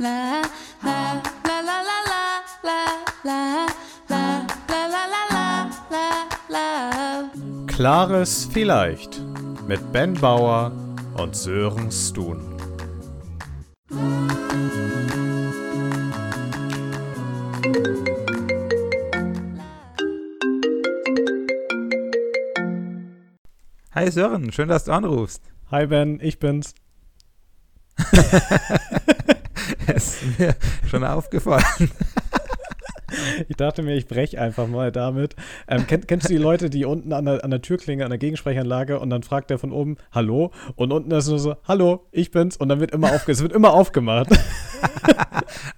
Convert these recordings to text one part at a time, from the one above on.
la la la la la la la la la la la la la Klares Vielleicht mit Ben Bauer und Sören Stun. Hi Sören, schön, dass du anrufst. Hi Ben, ich bin's. Ist mir schon aufgefallen. Ich dachte mir, ich breche einfach mal damit. Ähm, kenn, kennst du die Leute, die unten an der, an der Türklinge, an der Gegensprechanlage und dann fragt der von oben, Hallo? Und unten ist nur so, Hallo, ich bin's. Und dann wird immer aufge es wird immer aufgemacht.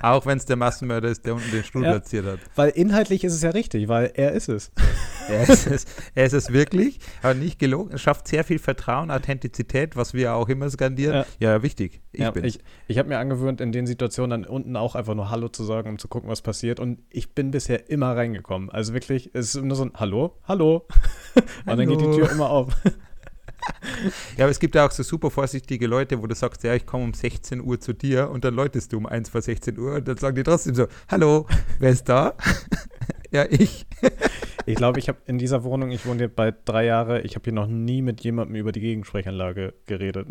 Auch wenn es der Massenmörder ist, der unten den Stuhl Ja. platziert hat. Weil inhaltlich ist es ja richtig, weil er ist es. Er ist es, er ist es wirklich, aber nicht gelogen. Es schafft sehr viel Vertrauen, Authentizität, was wir auch immer skandieren. Ja, wichtig. Ich ja, bin ich ich habe mir angewöhnt, in den Situationen dann unten auch einfach nur Hallo zu sagen, um zu gucken, was passiert. Und ich bin bisher immer reingekommen. Also wirklich, es ist nur so ein Hallo, Hallo. Und dann geht die Hallo. Tür immer auf. Ja, aber es gibt ja auch so super vorsichtige Leute, wo du sagst, ja, ich komme um 16 Uhr zu dir und dann läutest du um 1 vor 16 Uhr und dann sagen die trotzdem so, hallo, wer ist da? ja, ich. Ich glaube, ich habe in dieser Wohnung, ich wohne hier bald drei Jahre, ich habe hier noch nie mit jemandem über die Gegensprechanlage geredet.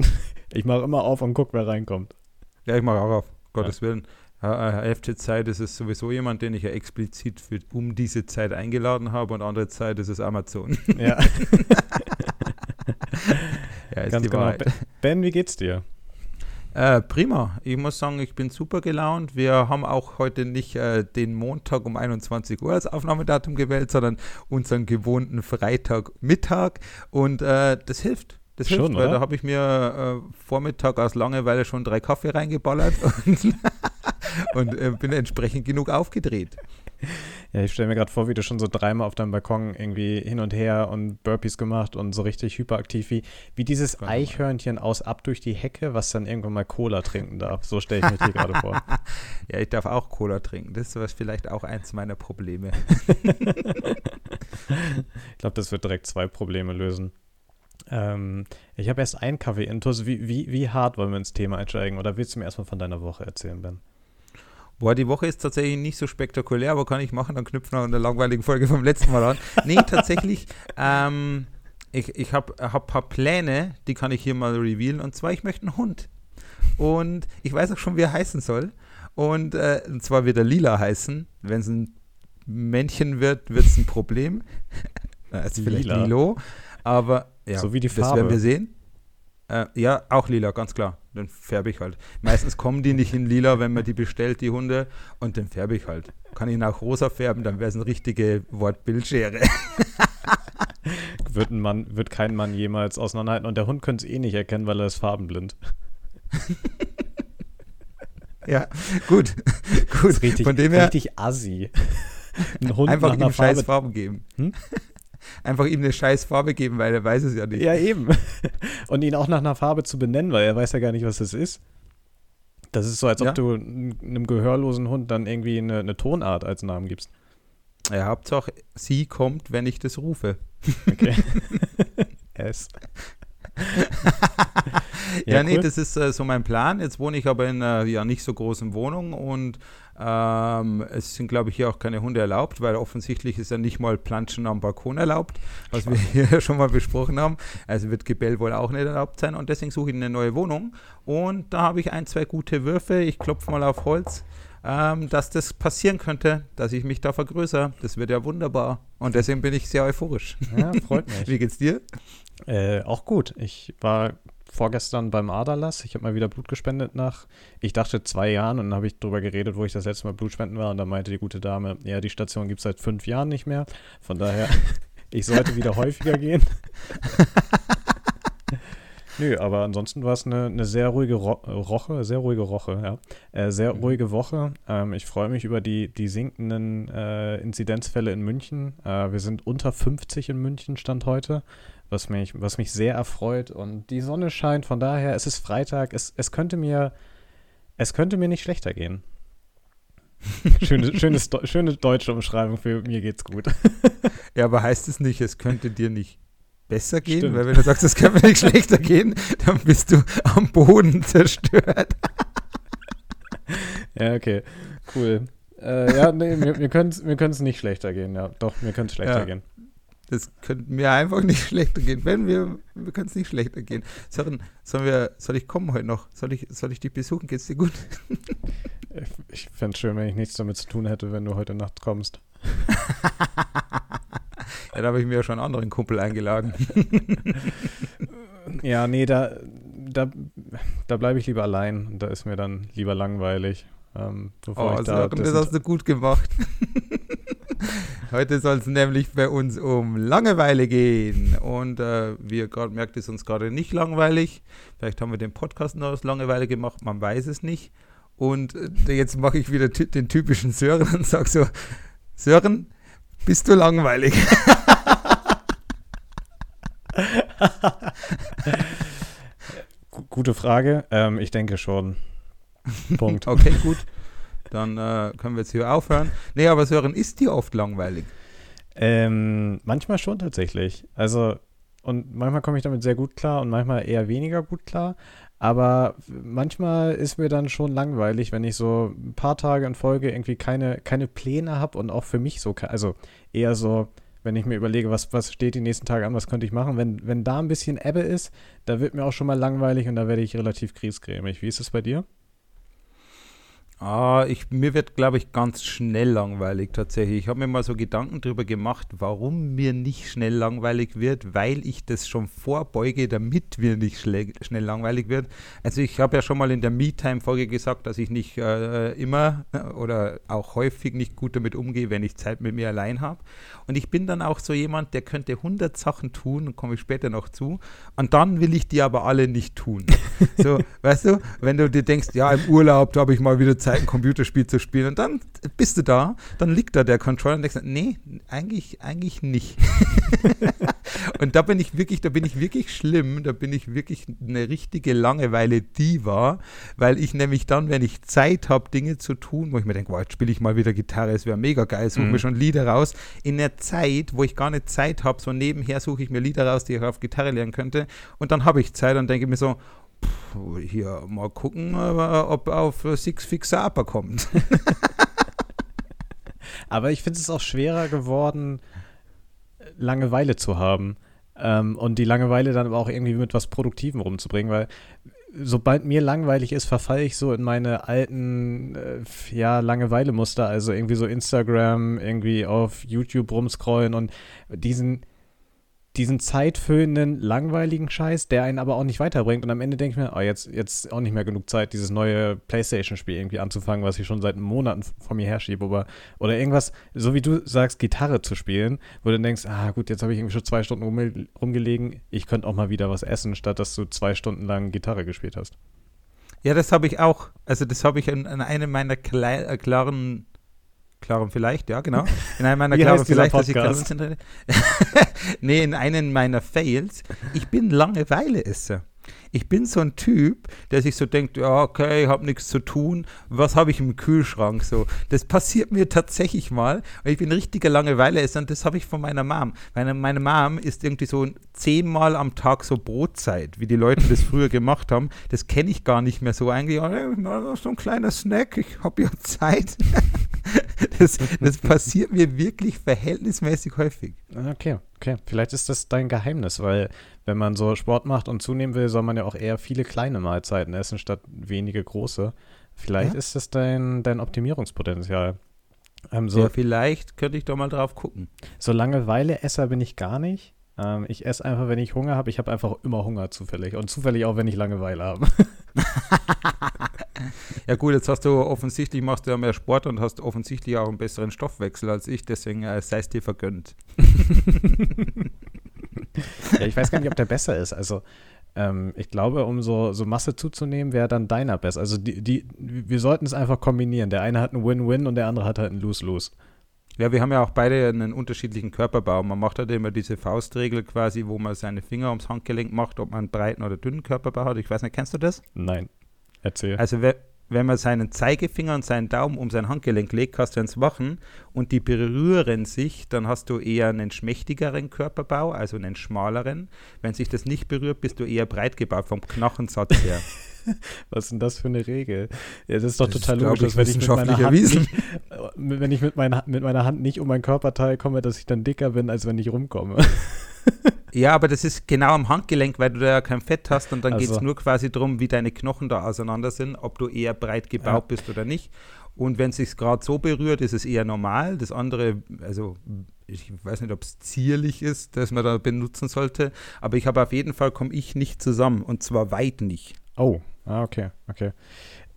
Ich mache immer auf und gucke, wer reinkommt. Ja, ich mache auch auf, Gottes Willen. Ja, äh, Hälfte Zeit ist es sowieso jemand, den ich ja explizit für, um diese Zeit eingeladen habe und andere Zeit ist es Amazon. Ja, ja, ist ganz genau. Ben- wie geht's dir? Äh, prima. Ich muss sagen, ich bin super gelaunt. Wir haben auch heute nicht äh, den Montag um 21 Uhr als Aufnahmedatum gewählt, sondern unseren gewohnten Freitagmittag. Und äh, das hilft. Das Schon, hilft, weil oder? da habe ich mir äh, Vormittag aus Langeweile schon drei Kaffee reingeballert und, äh, bin entsprechend genug aufgedreht. Ja, ich stelle mir gerade vor, wie du schon so dreimal auf deinem Balkon irgendwie hin und her und Burpees gemacht und so richtig hyperaktiv wie, wie dieses. Eichhörnchen aus Ab durch die Hecke, was dann irgendwann mal Cola trinken darf. So stelle ich mir hier gerade vor. Ja, ich darf auch Cola trinken. Das ist vielleicht auch eins meiner Probleme. Ich glaube, das wird direkt zwei Probleme lösen. Ähm, ich habe erst einen Kaffee intus. Wie, wie, wie hart wollen wir ins Thema einsteigen? Oder willst du mir erstmal von deiner Woche erzählen, Ben? Boah, die Woche ist tatsächlich nicht so spektakulär, aber kann ich machen, dann knüpfen wir an der langweiligen Folge vom letzten Mal an. Nee, tatsächlich, ähm, ich, ich habe hab ein paar Pläne, die kann ich hier mal revealen. Und zwar, ich möchte einen Hund. Und ich weiß auch schon, wie er heißen soll. Und, äh, und zwar wird er Lila heißen. Wenn es ein Männchen wird, wird es ein Problem. Ist vielleicht Lila? Lilo. Aber ja, So wie die das werden Farbe. wir sehen. Äh, ja, auch lila, ganz klar. Dann färbe ich halt. Meistens kommen die nicht in lila, wenn man die bestellt, die Hunde. Und dann färbe ich halt. Kann ich ihn auch rosa färben, dann wäre es eine richtige Wortbildschere. Wird, ein Mann, wird kein Mann jemals auseinanderhalten und der Hund könnte es eh nicht erkennen, weil er ist farbenblind. ja, gut. Gut. richtig, Von dem her richtig assi. Ein Hund einfach nach ihm einer scheiß Farbe. Farben geben. Hm? Einfach ihm eine scheiß Farbe geben, weil er weiß es ja nicht. Ja, eben. Und ihn auch nach einer Farbe zu benennen, weil er weiß ja gar nicht, was das ist. Das ist so, als ob Ja. du einem gehörlosen Hund dann irgendwie eine, eine Tonart als Namen gibst. Ja, Hauptsache, sie kommt, wenn ich das rufe. Okay. S. Ja, nee, cool. das ist äh, so mein Plan. Jetzt wohne ich aber in einer ja nicht so großen Wohnung und ähm, es sind, glaube ich, hier auch keine Hunde erlaubt, weil offensichtlich ist ja nicht mal Planschen am Balkon erlaubt, was wir hier schon mal besprochen haben. Also wird Gebell wohl auch nicht erlaubt sein und deswegen suche ich eine neue Wohnung und da habe ich ein, zwei gute Würfe. Ich klopfe mal auf Holz. Ähm, dass das passieren könnte, dass ich mich da vergrößere. Das wird ja wunderbar. Und deswegen bin ich sehr euphorisch. Ja, freut mich. Wie geht's dir? Äh, auch gut. Ich war vorgestern beim Aderlass. Ich habe mal wieder Blut gespendet nach, ich dachte zwei Jahren und dann habe ich drüber geredet, wo ich das letzte Mal Blutspenden war und da meinte die gute Dame, ja, die Station gibt es seit fünf Jahren nicht mehr. Von daher, ich sollte wieder häufiger gehen. Nö, aber ansonsten war es eine, eine sehr ruhige Ro Roche, sehr ruhige Roche, ja. Äh, sehr Mhm. ruhige Woche. Ähm, ich freue mich über die, die sinkenden äh, Inzidenzfälle in München. Äh, wir sind unter 50 in München, Stand heute, was mich, was mich sehr erfreut. Und die Sonne scheint, von daher, es ist Freitag, es, es könnte mir, es könnte mir nicht schlechter gehen. Schöne, schönes, schöne deutsche Umschreibung für mir geht's gut. Ja, aber heißt es nicht, es könnte dir nicht besser gehen? Stimmt. Weil wenn du sagst, es kann mir nicht schlechter gehen, dann bist du am Boden zerstört. Ja, okay. Cool. Äh, ja, nee, wir, wir können es nicht schlechter gehen, ja. Doch, wir können es schlechter Ja. gehen. Das könnte mir einfach nicht schlechter gehen. Wenn wir, wir können es nicht schlechter gehen. Sören, sollen wir, soll ich kommen heute noch? Soll ich, soll ich dich besuchen? Geht's dir gut? Ich, fände es schön, wenn ich nichts damit zu tun hätte, wenn du heute Nacht kommst. Ja, da habe ich mir ja schon einen anderen Kumpel eingeladen. Ja, nee, da, da, da bleibe ich lieber allein. Da ist mir dann lieber langweilig. Ähm, bevor Oh, ich da, Sören, das hast du gut gemacht. Heute soll es nämlich bei uns um Langeweile gehen. Und äh, wie ihr gerade merkt, ist uns gerade nicht langweilig. Vielleicht haben wir den Podcast nur aus Langeweile gemacht, man weiß es nicht. Und äh, jetzt mache ich wieder den typischen Sören und sage so, Sören, bist du langweilig? Gu- Gute Frage. Ähm, ich denke schon. Punkt. Okay, gut. Dann äh, können wir jetzt hier aufhören. Nee, aber Sören, ist dir oft langweilig? Ähm, manchmal schon tatsächlich. Also, und manchmal komme ich damit sehr gut klar und manchmal eher weniger gut klar. Aber manchmal ist mir dann schon langweilig, wenn ich so ein paar Tage in Folge irgendwie keine, keine Pläne habe und auch für mich so, also eher so, wenn ich mir überlege, was, was steht die nächsten Tage an, was könnte ich machen, wenn, wenn da ein bisschen Ebbe ist, da wird mir auch schon mal langweilig und da werde ich relativ griesgrämig. Wie ist es bei dir? Ah, ich, mir wird, glaube ich, ganz schnell langweilig tatsächlich. Ich habe mir mal so Gedanken darüber gemacht, warum mir nicht schnell langweilig wird, weil ich das schon vorbeuge, damit mir nicht schnell langweilig wird. Also ich habe ja schon mal in der Me-Time-Folge gesagt, dass ich nicht äh, immer äh, oder auch häufig nicht gut damit umgehe, wenn ich Zeit mit mir allein habe. Und ich bin dann auch so jemand, der könnte 100 Sachen tun, und komme ich später noch zu, und dann will ich die aber alle nicht tun. So, weißt du, wenn du dir denkst, ja, im Urlaub, da habe ich mal wieder Zeit, ein Computerspiel zu spielen, und dann bist du da, dann liegt da der Controller und denkst, nee, eigentlich, eigentlich nicht. und da bin ich wirklich, da bin ich wirklich schlimm, da bin ich wirklich eine richtige Langeweile-Diva, weil ich nämlich dann, wenn ich Zeit habe, Dinge zu tun, wo ich mir denke, wow, jetzt spiele ich mal wieder Gitarre, es wäre mega geil, suche Mhm. mir schon Lieder raus, in der Zeit, wo ich gar nicht Zeit habe, so nebenher suche ich mir Lieder raus, die ich auf Gitarre lernen könnte, und dann habe ich Zeit und denke mir so, hier mal gucken, äh, ob auf äh, Six Fixer Upper kommt. Aber ich finde es auch schwerer geworden, Langeweile zu haben. Ähm, und die Langeweile dann aber auch irgendwie mit was Produktivem rumzubringen, weil sobald mir langweilig ist, verfalle ich so in meine alten, äh, ja, Langeweile-Muster, also irgendwie so Instagram, irgendwie auf YouTube rumscrollen und diesen, diesen zeitfüllenden, langweiligen Scheiß, der einen aber auch nicht weiterbringt. Und am Ende denke ich mir, oh, jetzt, jetzt auch nicht mehr genug Zeit, dieses neue Playstation-Spiel irgendwie anzufangen, was ich schon seit Monaten vor mir herschiebe. Oder, oder irgendwas, so wie du sagst, Gitarre zu spielen, wo du denkst, ah gut, jetzt habe ich irgendwie schon zwei Stunden rum, rumgelegen, ich könnte auch mal wieder was essen, statt dass du zwei Stunden lang Gitarre gespielt hast. Ja, das habe ich auch. Also das habe ich in, in einem meiner äh, klaren, klaren vielleicht, ja genau, in einem meiner dieser vielleicht, dass ich gerade Nee, in einem meiner Fails. Ich bin Langeweile-Esser. Ich bin so ein Typ, der sich so denkt, ja, okay, ich habe nichts zu tun, was habe ich im Kühlschrank so. Das passiert mir tatsächlich mal. Ich bin ein richtiger Langeweile-Esser und das habe ich von meiner Mom. Meine, meine Mom ist irgendwie so zehnmal am Tag so Brotzeit, wie die Leute das früher gemacht haben. Das kenne ich gar nicht mehr so eigentlich. So ein kleiner Snack, ich habe ja Zeit. das, das passiert mir wirklich verhältnismäßig häufig. Okay, okay. Vielleicht ist das dein Geheimnis, weil wenn man so Sport macht und zunehmen will, soll man ja auch eher viele kleine Mahlzeiten essen, statt wenige große. Vielleicht Ja. ist das dein, dein Optimierungspotenzial. Ähm, so, Ja, vielleicht könnte ich doch mal drauf gucken. so Langeweile-Esser bin ich gar nicht. Ähm, ich esse einfach, wenn ich Hunger habe. Ich habe einfach immer Hunger zufällig. Und zufällig auch, wenn ich Langeweile habe. Ja gut, jetzt hast du offensichtlich, machst du ja mehr Sport und hast offensichtlich auch einen besseren Stoffwechsel als ich, deswegen äh, sei es dir vergönnt. ja, ich weiß gar nicht, ob der besser ist. Also, ähm, ich glaube, um so, so Masse zuzunehmen, wäre dann deiner besser. Also, die, die, wir sollten es einfach kombinieren. Der eine hat einen Win-Win und der andere hat halt einen Lose-Lose. Ja, wir haben ja auch beide einen unterschiedlichen Körperbau. Man macht halt immer diese Faustregel quasi, wo man seine Finger ums Handgelenk macht, ob man einen breiten oder dünnen Körperbau hat. Ich weiß nicht, kennst du das? Nein. Erzähl. Also we- wenn man seinen Zeigefinger und seinen Daumen um sein Handgelenk legt, kannst du eins machen und die berühren sich, dann hast du eher einen schmächtigeren Körperbau, also einen schmaleren. Wenn sich das nicht berührt, bist du eher breit gebaut vom Knochensatz her. Was ist denn das für eine Regel? Ja, das ist doch Das ist, total glaub logisch, dass wenn ich mit meiner, Hand erwiesen. nicht, äh, wenn ich mit, meiner, mit meiner Hand nicht um mein Körperteil komme, dass ich dann dicker bin, als wenn ich rumkomme. Ja, aber das ist genau am Handgelenk, weil du da ja kein Fett hast und dann Ach geht es nur quasi darum, wie deine Knochen da auseinander sind, ob du eher breit gebaut Ja. bist oder nicht. Und wenn es sich gerade so berührt, ist es eher normal. Das andere, also ich weiß nicht, ob es zierlich ist, dass man da benutzen sollte, aber ich habe auf jeden Fall, komme ich nicht zusammen und zwar weit nicht. Oh, ah, okay, okay.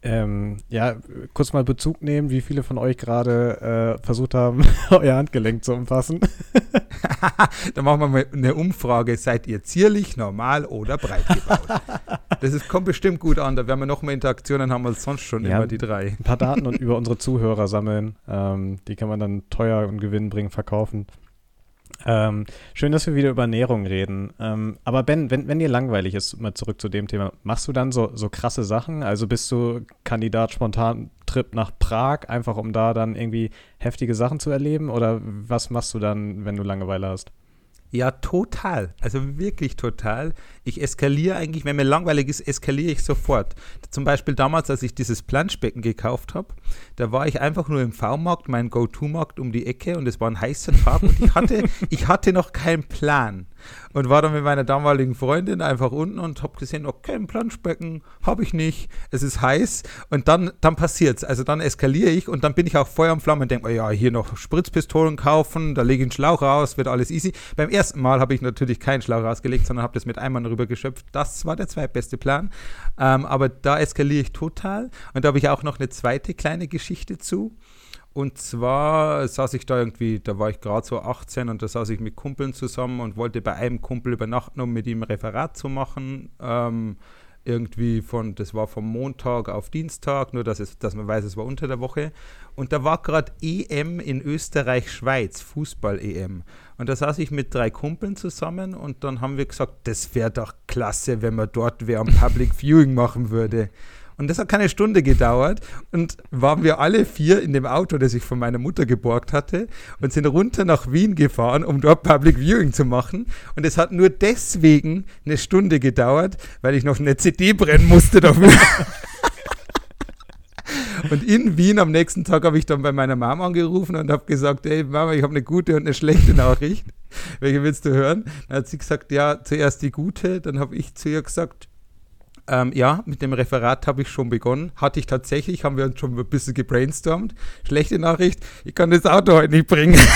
Ähm, ja, kurz mal Bezug nehmen, wie viele von euch gerade äh, versucht haben, euer Handgelenk zu umfassen. da machen wir mal eine Umfrage, seid ihr zierlich, normal oder breit gebaut? das ist, kommt bestimmt gut an, da werden wir noch mehr Interaktionen haben als sonst schon Ja. immer die drei. Ein paar Daten und über unsere Zuhörer sammeln. Ähm, die kann man dann teuer und gewinnbringend verkaufen. Ähm, schön, dass wir wieder über Ernährung reden. Ähm, aber Ben, wenn, wenn dir langweilig ist, mal zurück zu dem Thema, machst du dann so, so krasse Sachen? Also bist du Kandidat spontan Trip nach Prag, einfach um da dann irgendwie heftige Sachen zu erleben? Oder was machst du dann, wenn du Langeweile hast? Ja, total. Also wirklich total. Ich eskaliere eigentlich, wenn mir langweilig ist, eskaliere ich sofort. Zum Beispiel damals, als ich dieses Planschbecken gekauft habe, da war ich einfach nur im V-Markt, mein Go-To-Markt um die Ecke und es war ein heißer Tag und ich hatte, ich hatte noch keinen Plan. Und war dann mit meiner damaligen Freundin einfach unten und habe gesehen, okay, ein Planschbecken habe ich nicht, es ist heiß und dann, dann passiert es. Also dann eskaliere ich und dann bin ich auch Feuer und Flamme und denke, oh ja, hier noch Spritzpistolen kaufen, da lege ich einen Schlauch raus, wird alles easy. Beim ersten Mal habe ich natürlich keinen Schlauch rausgelegt, sondern habe das mit Eimern rüber geschöpft. Das war der zweitbeste Plan. Ähm, aber da eskaliere ich total. Und da habe ich auch noch eine zweite kleine Geschichte zu. Und zwar saß ich da irgendwie, da war ich gerade so 18 und da saß ich mit Kumpeln zusammen und wollte bei einem Kumpel übernachten, um mit ihm Referat zu machen. Ähm, irgendwie von, das war vom Montag auf Dienstag, nur dass, es, dass man weiß, es war unter der Woche. Und da war gerade EM in Österreich-Schweiz, Fußball-EM. Und da saß ich mit drei Kumpeln zusammen und dann haben wir gesagt, das wäre doch klasse, wenn man dort wer ein Public Viewing machen würde. Und das hat keine Stunde gedauert und waren wir alle vier in dem Auto, das ich von meiner Mutter geborgt hatte und sind runter nach Wien gefahren, um dort Public Viewing zu machen. Und es hat nur deswegen eine Stunde gedauert, weil ich noch eine CD brennen musste dafür. Und in Wien am nächsten Tag habe ich dann bei meiner Mama angerufen und habe gesagt, hey Mama, ich habe eine gute und eine schlechte Nachricht. Welche willst du hören? Dann hat sie gesagt, ja, zuerst die gute. Dann habe ich zu ihr gesagt, ähm, ja, mit dem Referat habe ich schon begonnen. Hatte ich tatsächlich, haben wir uns schon ein bisschen gebrainstormt. Schlechte Nachricht, ich kann das Auto heute nicht bringen.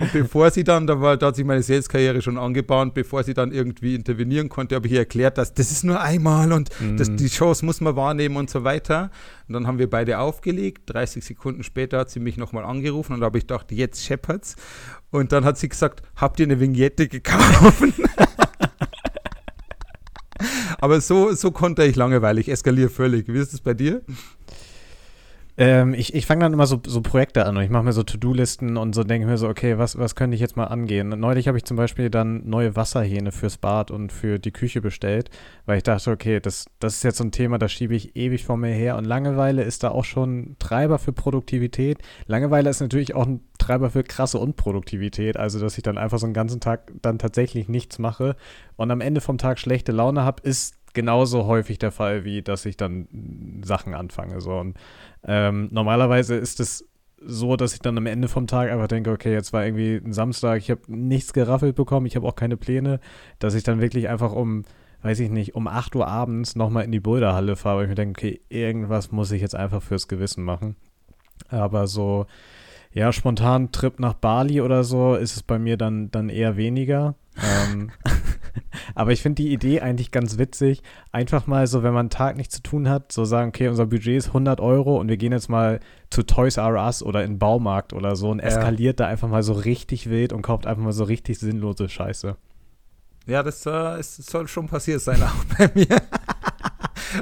Und bevor sie dann, da, war, da hat sich meine Sales-Karriere schon angebahnt, bevor sie dann irgendwie intervenieren konnte, habe ich ihr erklärt, dass das ist nur einmal und das, die Chance muss man wahrnehmen und so weiter. Und dann haben wir beide aufgelegt. 30 Sekunden später hat sie mich nochmal angerufen und da habe ich gedacht, jetzt scheppert's. Und dann hat sie gesagt, habt ihr eine Vignette gekauft? Aber so, so konnte ich Langeweile. Ich eskaliere völlig. Wie ist es bei dir? Ähm, ich ich fange dann immer so, so Projekte an und ich mache mir so To-Do-Listen und so denke mir so, okay, was, was könnte ich jetzt mal angehen? Neulich habe ich zum Beispiel dann neue Wasserhähne fürs Bad und für die Küche bestellt, weil ich dachte, okay, das, das ist jetzt so ein Thema, das schiebe ich ewig vor mir her und Langeweile ist da auch schon Treiber für Produktivität. Langeweile ist natürlich auch ein Treiber für krasse Unproduktivität, also dass ich dann einfach so einen ganzen Tag dann tatsächlich nichts mache und am Ende vom Tag schlechte Laune habe, ist genauso häufig der Fall, wie dass ich dann Sachen anfange. So. Und ähm, normalerweise ist es so, dass ich dann am Ende vom Tag einfach denke, okay, jetzt war irgendwie ein Samstag, ich habe nichts geraffelt bekommen, ich habe auch keine Pläne, dass ich dann wirklich einfach um, weiß ich nicht, um 8 Uhr abends nochmal in die Boulderhalle fahre, weil ich mir denke, okay, irgendwas muss ich jetzt einfach fürs Gewissen machen. Aber so, ja, spontan Trip nach Bali oder so ist es bei mir dann, dann eher weniger. ähm, aber ich finde die Idee eigentlich ganz witzig. Einfach mal so, wenn man einen Tag nichts zu tun hat, so sagen, okay, unser Budget ist 100 Euro und wir gehen jetzt mal zu Toys R Us oder in den Baumarkt oder so und Ja. eskaliert da einfach mal so richtig wild und kauft einfach mal so richtig sinnlose Scheiße. Ja, das, äh, es soll schon passiert sein, auch bei mir.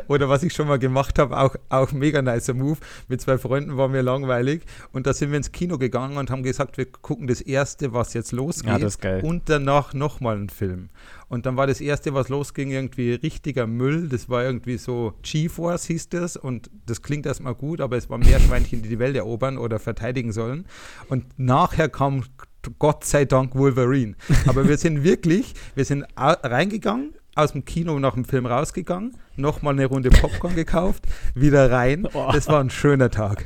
Oder was ich schon mal gemacht habe, auch, auch mega nicer Move. Mit zwei Freunden war mir langweilig und da sind wir ins Kino gegangen und haben gesagt, wir gucken das erste, was jetzt losgeht. Ja, das ist geil. Und danach nochmal einen Film. Und dann war das erste, was losging, irgendwie richtiger Müll. Das war irgendwie so G-Force hieß das und das klingt erstmal gut, aber es waren Meerschweinchen, die die Welt erobern oder verteidigen sollen. Und nachher kam Gott sei Dank Wolverine. Aber wir sind wirklich, wir sind reingegangen, aus dem Kino nach dem Film rausgegangen, nochmal eine Runde Popcorn gekauft, wieder rein. Oh. Das war ein schöner Tag.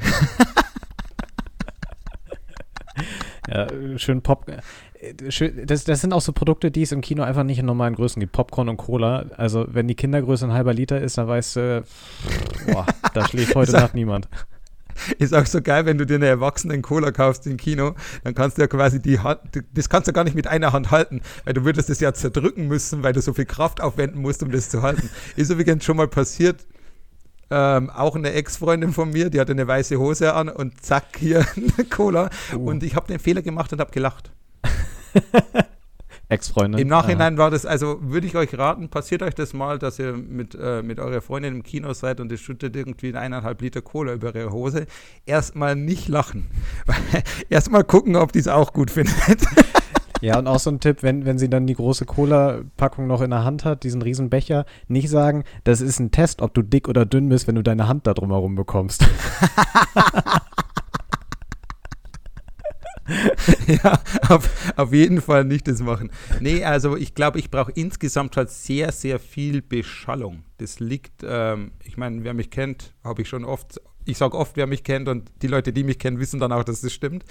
Ja, schön Pop. äh, das, das sind auch so Produkte, die es im Kino einfach nicht in normalen Größen gibt. Popcorn und Cola. Also, wenn die Kindergröße ein halber Liter ist, dann weißt du, boah, da schläft heute Nacht niemand. Ist auch so geil, wenn du dir eine Erwachsenen Cola kaufst im Kino, dann kannst du ja quasi die Hand, das kannst du gar nicht mit einer Hand halten, weil du würdest es ja zerdrücken müssen, weil du so viel Kraft aufwenden musst, um das zu halten. Ist übrigens schon mal passiert, ähm, auch eine Ex-Freundin von mir, die hatte eine weiße Hose an und zack, hier eine Cola. Uh. Und ich habe den Fehler gemacht und habe gelacht. Ex-Freundin. Im Nachhinein war das, also würde ich euch raten, passiert euch das mal, dass ihr mit, äh, mit eurer Freundin im Kino seid und ihr schüttet irgendwie eineinhalb Liter Cola über ihre Hose. Erstmal nicht lachen. Erstmal gucken, ob die es auch gut findet. Ja, und auch so ein Tipp, wenn, wenn sie dann die große Cola-Packung noch in der Hand hat, diesen riesen Becher, nicht sagen, das ist ein Test, ob du dick oder dünn bist, wenn du deine Hand da drumherum bekommst. ja, auf, auf jeden Fall nicht das machen. Nee, also ich glaube, ich brauche insgesamt halt sehr, sehr viel Beschallung. Das liegt, ähm, ich meine, wer mich kennt, habe ich schon oft, ich sage oft, wer mich kennt und die Leute, die mich kennen, wissen dann auch, dass das stimmt.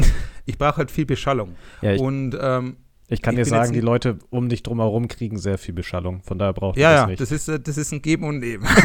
Ich brauche halt viel Beschallung. Ja, ich, und ähm, ich kann ich dir sagen, die Leute um dich drumherum kriegen sehr viel Beschallung. Von daher braucht Ja, ihr ja, das nicht. das ist, äh, das ist ein Geben und Nehmen.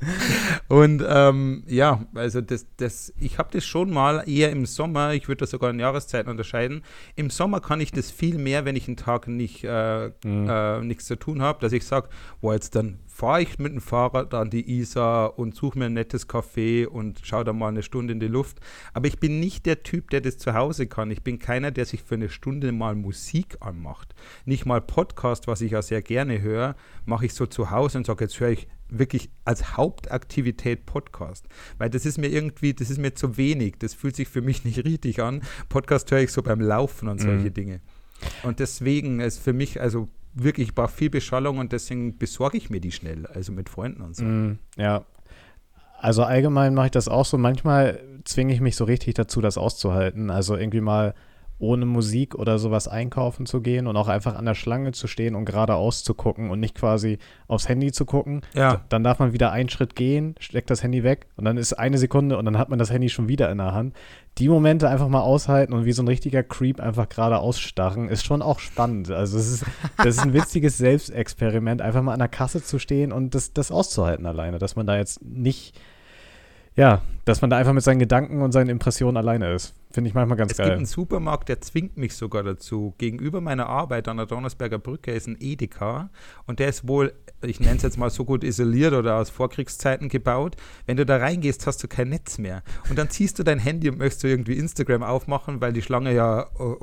und ähm, ja, also das, das, ich habe das schon mal eher im Sommer, ich würde das sogar in Jahreszeiten unterscheiden. Im Sommer kann ich das viel mehr, wenn ich einen Tag nicht, äh, Mhm. äh, nichts zu tun habe, dass ich sage, boah, jetzt dann fahre ich mit dem Fahrrad an die Isar und suche mir ein nettes Café und schaue da mal eine Stunde in die Luft. Aber ich bin nicht der Typ, der das zu Hause kann. Ich bin keiner, der sich für eine Stunde mal Musik anmacht. Nicht mal Podcast, was ich ja sehr gerne höre, mache ich so zu Hause und sage, jetzt höre ich wirklich als Hauptaktivität Podcast. Weil das ist mir irgendwie, das ist mir zu wenig. Das fühlt sich für mich nicht richtig an. Podcast höre ich so beim Laufen und solche Mhm. Dinge. Und deswegen ist für mich, also wirklich, ich brauche viel Beschallung und deswegen besorge ich mir die schnell, also mit Freunden und so. Mm, ja. Also allgemein mache ich das auch so. Manchmal zwinge ich mich so richtig dazu, das auszuhalten. Also irgendwie mal ohne Musik oder sowas einkaufen zu gehen und auch einfach an der Schlange zu stehen und geradeaus zu gucken und nicht quasi aufs Handy zu gucken. Ja. Dann darf man wieder einen Schritt gehen, steckt das Handy weg und dann ist eine Sekunde und dann hat man das Handy schon wieder in der Hand. Die Momente einfach mal aushalten und wie so ein richtiger Creep einfach geradeaus starren, ist schon auch spannend. Also es ist, das ist ein witziges Selbstexperiment, einfach mal an der Kasse zu stehen und das, das auszuhalten alleine, dass man da jetzt nicht, ja, dass man da einfach mit seinen Gedanken und seinen Impressionen alleine ist. Finde ich manchmal ganz Es gibt geil. einen Supermarkt, der zwingt mich sogar dazu. Gegenüber meiner Arbeit an der Donnersberger Brücke ist ein Edeka und der ist wohl, ich nenne es jetzt mal so gut isoliert oder aus Vorkriegszeiten gebaut. Wenn du da reingehst, hast du kein Netz mehr. Und dann ziehst du dein Handy und möchtest du irgendwie Instagram aufmachen, weil die Schlange ja oh,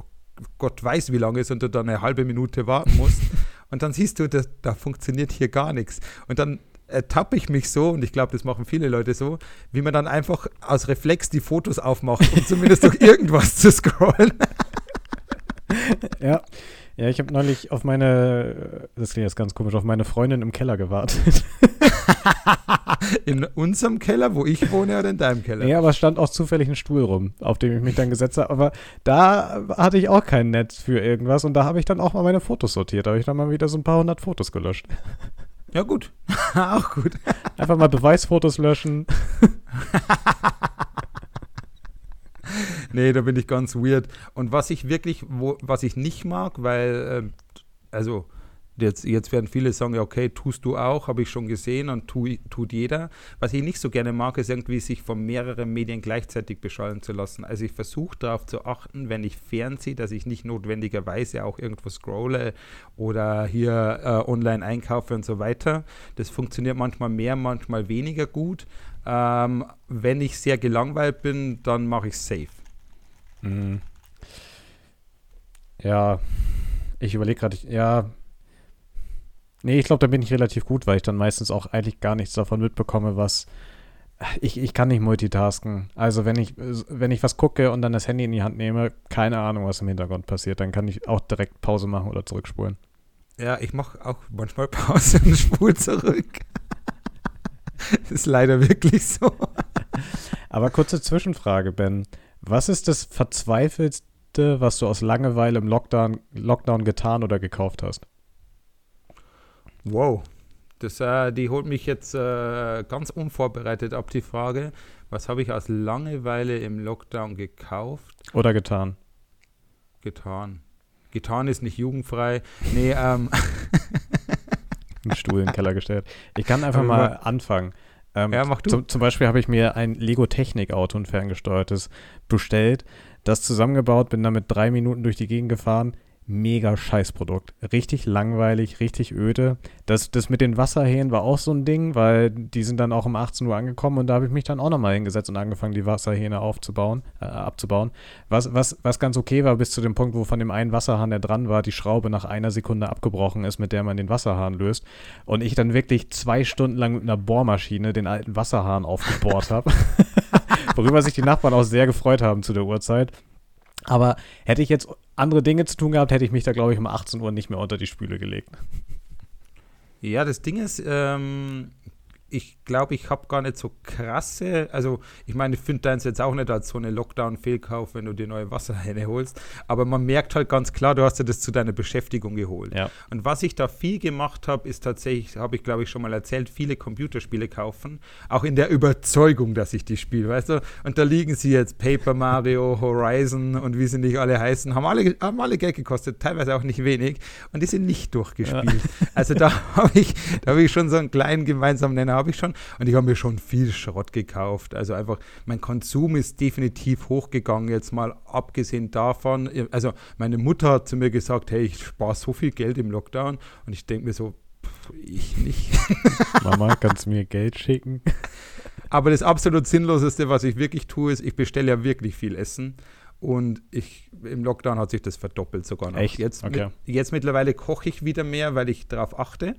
Gott weiß wie lange ist und du dann eine halbe Minute warten musst. und dann siehst du, das, da funktioniert hier gar nichts. Und dann ertappe ich mich so, und ich glaube, das machen viele Leute so, wie man dann einfach aus Reflex die Fotos aufmacht, um zumindest durch irgendwas zu scrollen. Ja. Ja, ich habe neulich auf meine, das klingt jetzt ganz komisch, auf meine Freundin im Keller gewartet. In unserem Keller, wo ich wohne, oder in deinem Keller? Nee, aber es stand auch zufällig ein Stuhl rum, auf dem ich mich dann gesetzt habe. Aber da hatte ich auch kein Netz für irgendwas und da habe ich dann auch mal meine Fotos sortiert. Da habe ich dann mal wieder so ein paar hundert Fotos gelöscht. Ja, gut. Auch gut. Einfach mal Beweisfotos löschen. Nee, da bin ich ganz weird. Und was ich wirklich, wo, was ich nicht mag, weil, ähm, also jetzt, jetzt werden viele sagen, okay, tust du auch, habe ich schon gesehen und tu, tut jeder. Was ich nicht so gerne mag, ist irgendwie sich von mehreren Medien gleichzeitig beschallen zu lassen. Also ich versuche darauf zu achten, wenn ich fernsehe, dass ich nicht notwendigerweise auch irgendwo scrolle oder hier äh, online einkaufe und so weiter. Das funktioniert manchmal mehr, manchmal weniger gut. Ähm, wenn ich sehr gelangweilt bin, dann mache ich safe. Mhm. Ja, ich überlege gerade, ja. Nee, ich glaube, da bin ich relativ gut, weil ich dann meistens auch eigentlich gar nichts davon mitbekomme, was. Ich, ich kann nicht multitasken. Also wenn ich, wenn ich was gucke und dann das Handy in die Hand nehme, keine Ahnung, was im Hintergrund passiert, dann kann ich auch direkt Pause machen oder zurückspulen. Ja, ich mache auch manchmal Pause und spule zurück. das ist leider wirklich so. Aber kurze Zwischenfrage, Ben. Was ist das Verzweifelste, was du aus Langeweile im Lockdown, Lockdown getan oder gekauft hast? Wow. Das, äh, die holt mich jetzt äh, ganz unvorbereitet ab, die Frage. Was habe ich aus Langeweile im Lockdown gekauft? Oder getan. Getan. Getan ist nicht jugendfrei. Nee, ähm. Einen Stuhl in den Keller gestellt. Ich kann einfach Aber mal anfangen. Ähm, Ja, mach du. Zum, zum Beispiel habe ich mir ein Lego-Technik-Auto, ein ferngesteuertes, bestellt. Das zusammengebaut, bin damit drei Minuten durch die Gegend gefahren. Mega Scheißprodukt. Richtig langweilig, richtig öde. Das, das mit den Wasserhähnen war auch so ein Ding, weil die sind dann auch um 18 Uhr angekommen und da habe ich mich dann auch nochmal hingesetzt und angefangen, die Wasserhähne aufzubauen, äh, abzubauen. Was, was, was ganz okay war, bis zu dem Punkt, wo von dem einen Wasserhahn, der dran war, die Schraube nach einer Sekunde abgebrochen ist, mit der man den Wasserhahn löst. Und ich dann wirklich zwei Stunden lang mit einer Bohrmaschine den alten Wasserhahn aufgebohrt habe. Worüber sich die Nachbarn auch sehr gefreut haben zu der Uhrzeit. Aber hätte ich jetzt andere Dinge zu tun gehabt, hätte ich mich da, glaube ich, um 18 Uhr nicht mehr unter die Spüle gelegt. Ja, das Ding ist, ähm, ich glaube, ich habe gar nicht so krasse, also ich meine, ich finde deins jetzt auch nicht als so eine Lockdown-Fehlkauf, wenn du dir neue Wasserhähne holst, aber man merkt halt ganz klar, du hast dir das zu deiner Beschäftigung geholt. Ja. Und was ich da viel gemacht habe, ist tatsächlich, habe ich glaube ich schon mal erzählt, viele Computerspiele kaufen, auch in der Überzeugung, dass ich die spiele, weißt du? Und da liegen sie jetzt, Paper Mario, Horizon und wie sie nicht alle heißen, haben alle, haben alle Geld gekostet, teilweise auch nicht wenig und die sind nicht durchgespielt. Also da habe ich, da habe ich schon so einen kleinen gemeinsamen Nenner, habe ich schon und ich habe mir schon viel Schrott gekauft. Also einfach, mein Konsum ist definitiv hochgegangen, jetzt mal abgesehen davon. Also meine Mutter hat zu mir gesagt, hey, ich spare so viel Geld im Lockdown und ich denke mir so, pff, ich nicht. Mama, kannst du mir Geld schicken? Aber das absolut Sinnloseste, was ich wirklich tue, ist, ich bestelle ja wirklich viel Essen. Und ich, im Lockdown hat sich das verdoppelt sogar noch. Echt? Jetzt, Okay. mit, jetzt mittlerweile koche ich wieder mehr, weil ich darauf achte.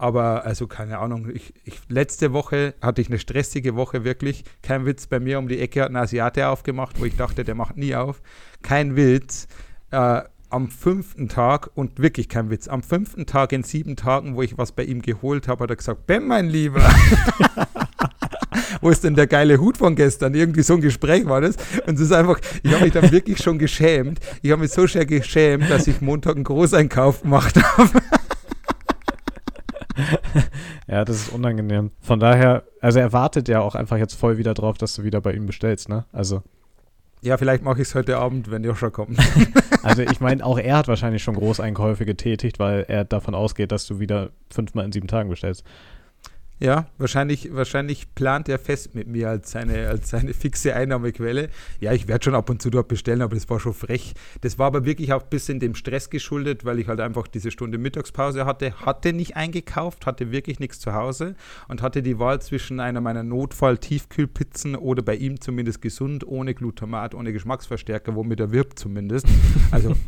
Aber also keine Ahnung, ich, ich, letzte Woche hatte ich eine stressige Woche wirklich. Kein Witz, bei mir um die Ecke hat ein Asiate aufgemacht, wo ich dachte, der macht nie auf. Kein Witz. Äh, am fünften Tag, und wirklich kein Witz, am fünften Tag in sieben Tagen, wo ich was bei ihm geholt habe, hat er gesagt, Ben, mein Lieber. Wo ist denn der geile Hut von gestern? Irgendwie so ein Gespräch war das. Und es ist einfach, ich habe mich dann wirklich schon geschämt. Ich habe mich so sehr geschämt, dass ich Montag einen Großeinkauf gemacht habe. Ja, das ist unangenehm. Von daher, also er wartet ja auch einfach jetzt voll wieder drauf, dass du wieder bei ihm bestellst, ne? Also, Ja, vielleicht mache ich es heute Abend, wenn Joscha kommt. also ich meine, auch er hat wahrscheinlich schon Großeinkäufe getätigt, weil er davon ausgeht, dass du wieder fünfmal in sieben Tagen bestellst. Ja, wahrscheinlich, wahrscheinlich plant er fest mit mir als seine, als seine fixe Einnahmequelle. Ja, ich werde schon ab und zu dort bestellen, aber das war schon frech. Das war aber wirklich auch ein bisschen dem Stress geschuldet, weil ich halt einfach diese Stunde Mittagspause hatte, hatte nicht eingekauft, hatte wirklich nichts zu Hause und hatte die Wahl zwischen einer meiner Notfall-Tiefkühlpizzen oder bei ihm zumindest gesund, ohne Glutamat, ohne Geschmacksverstärker, womit er wirbt zumindest. Also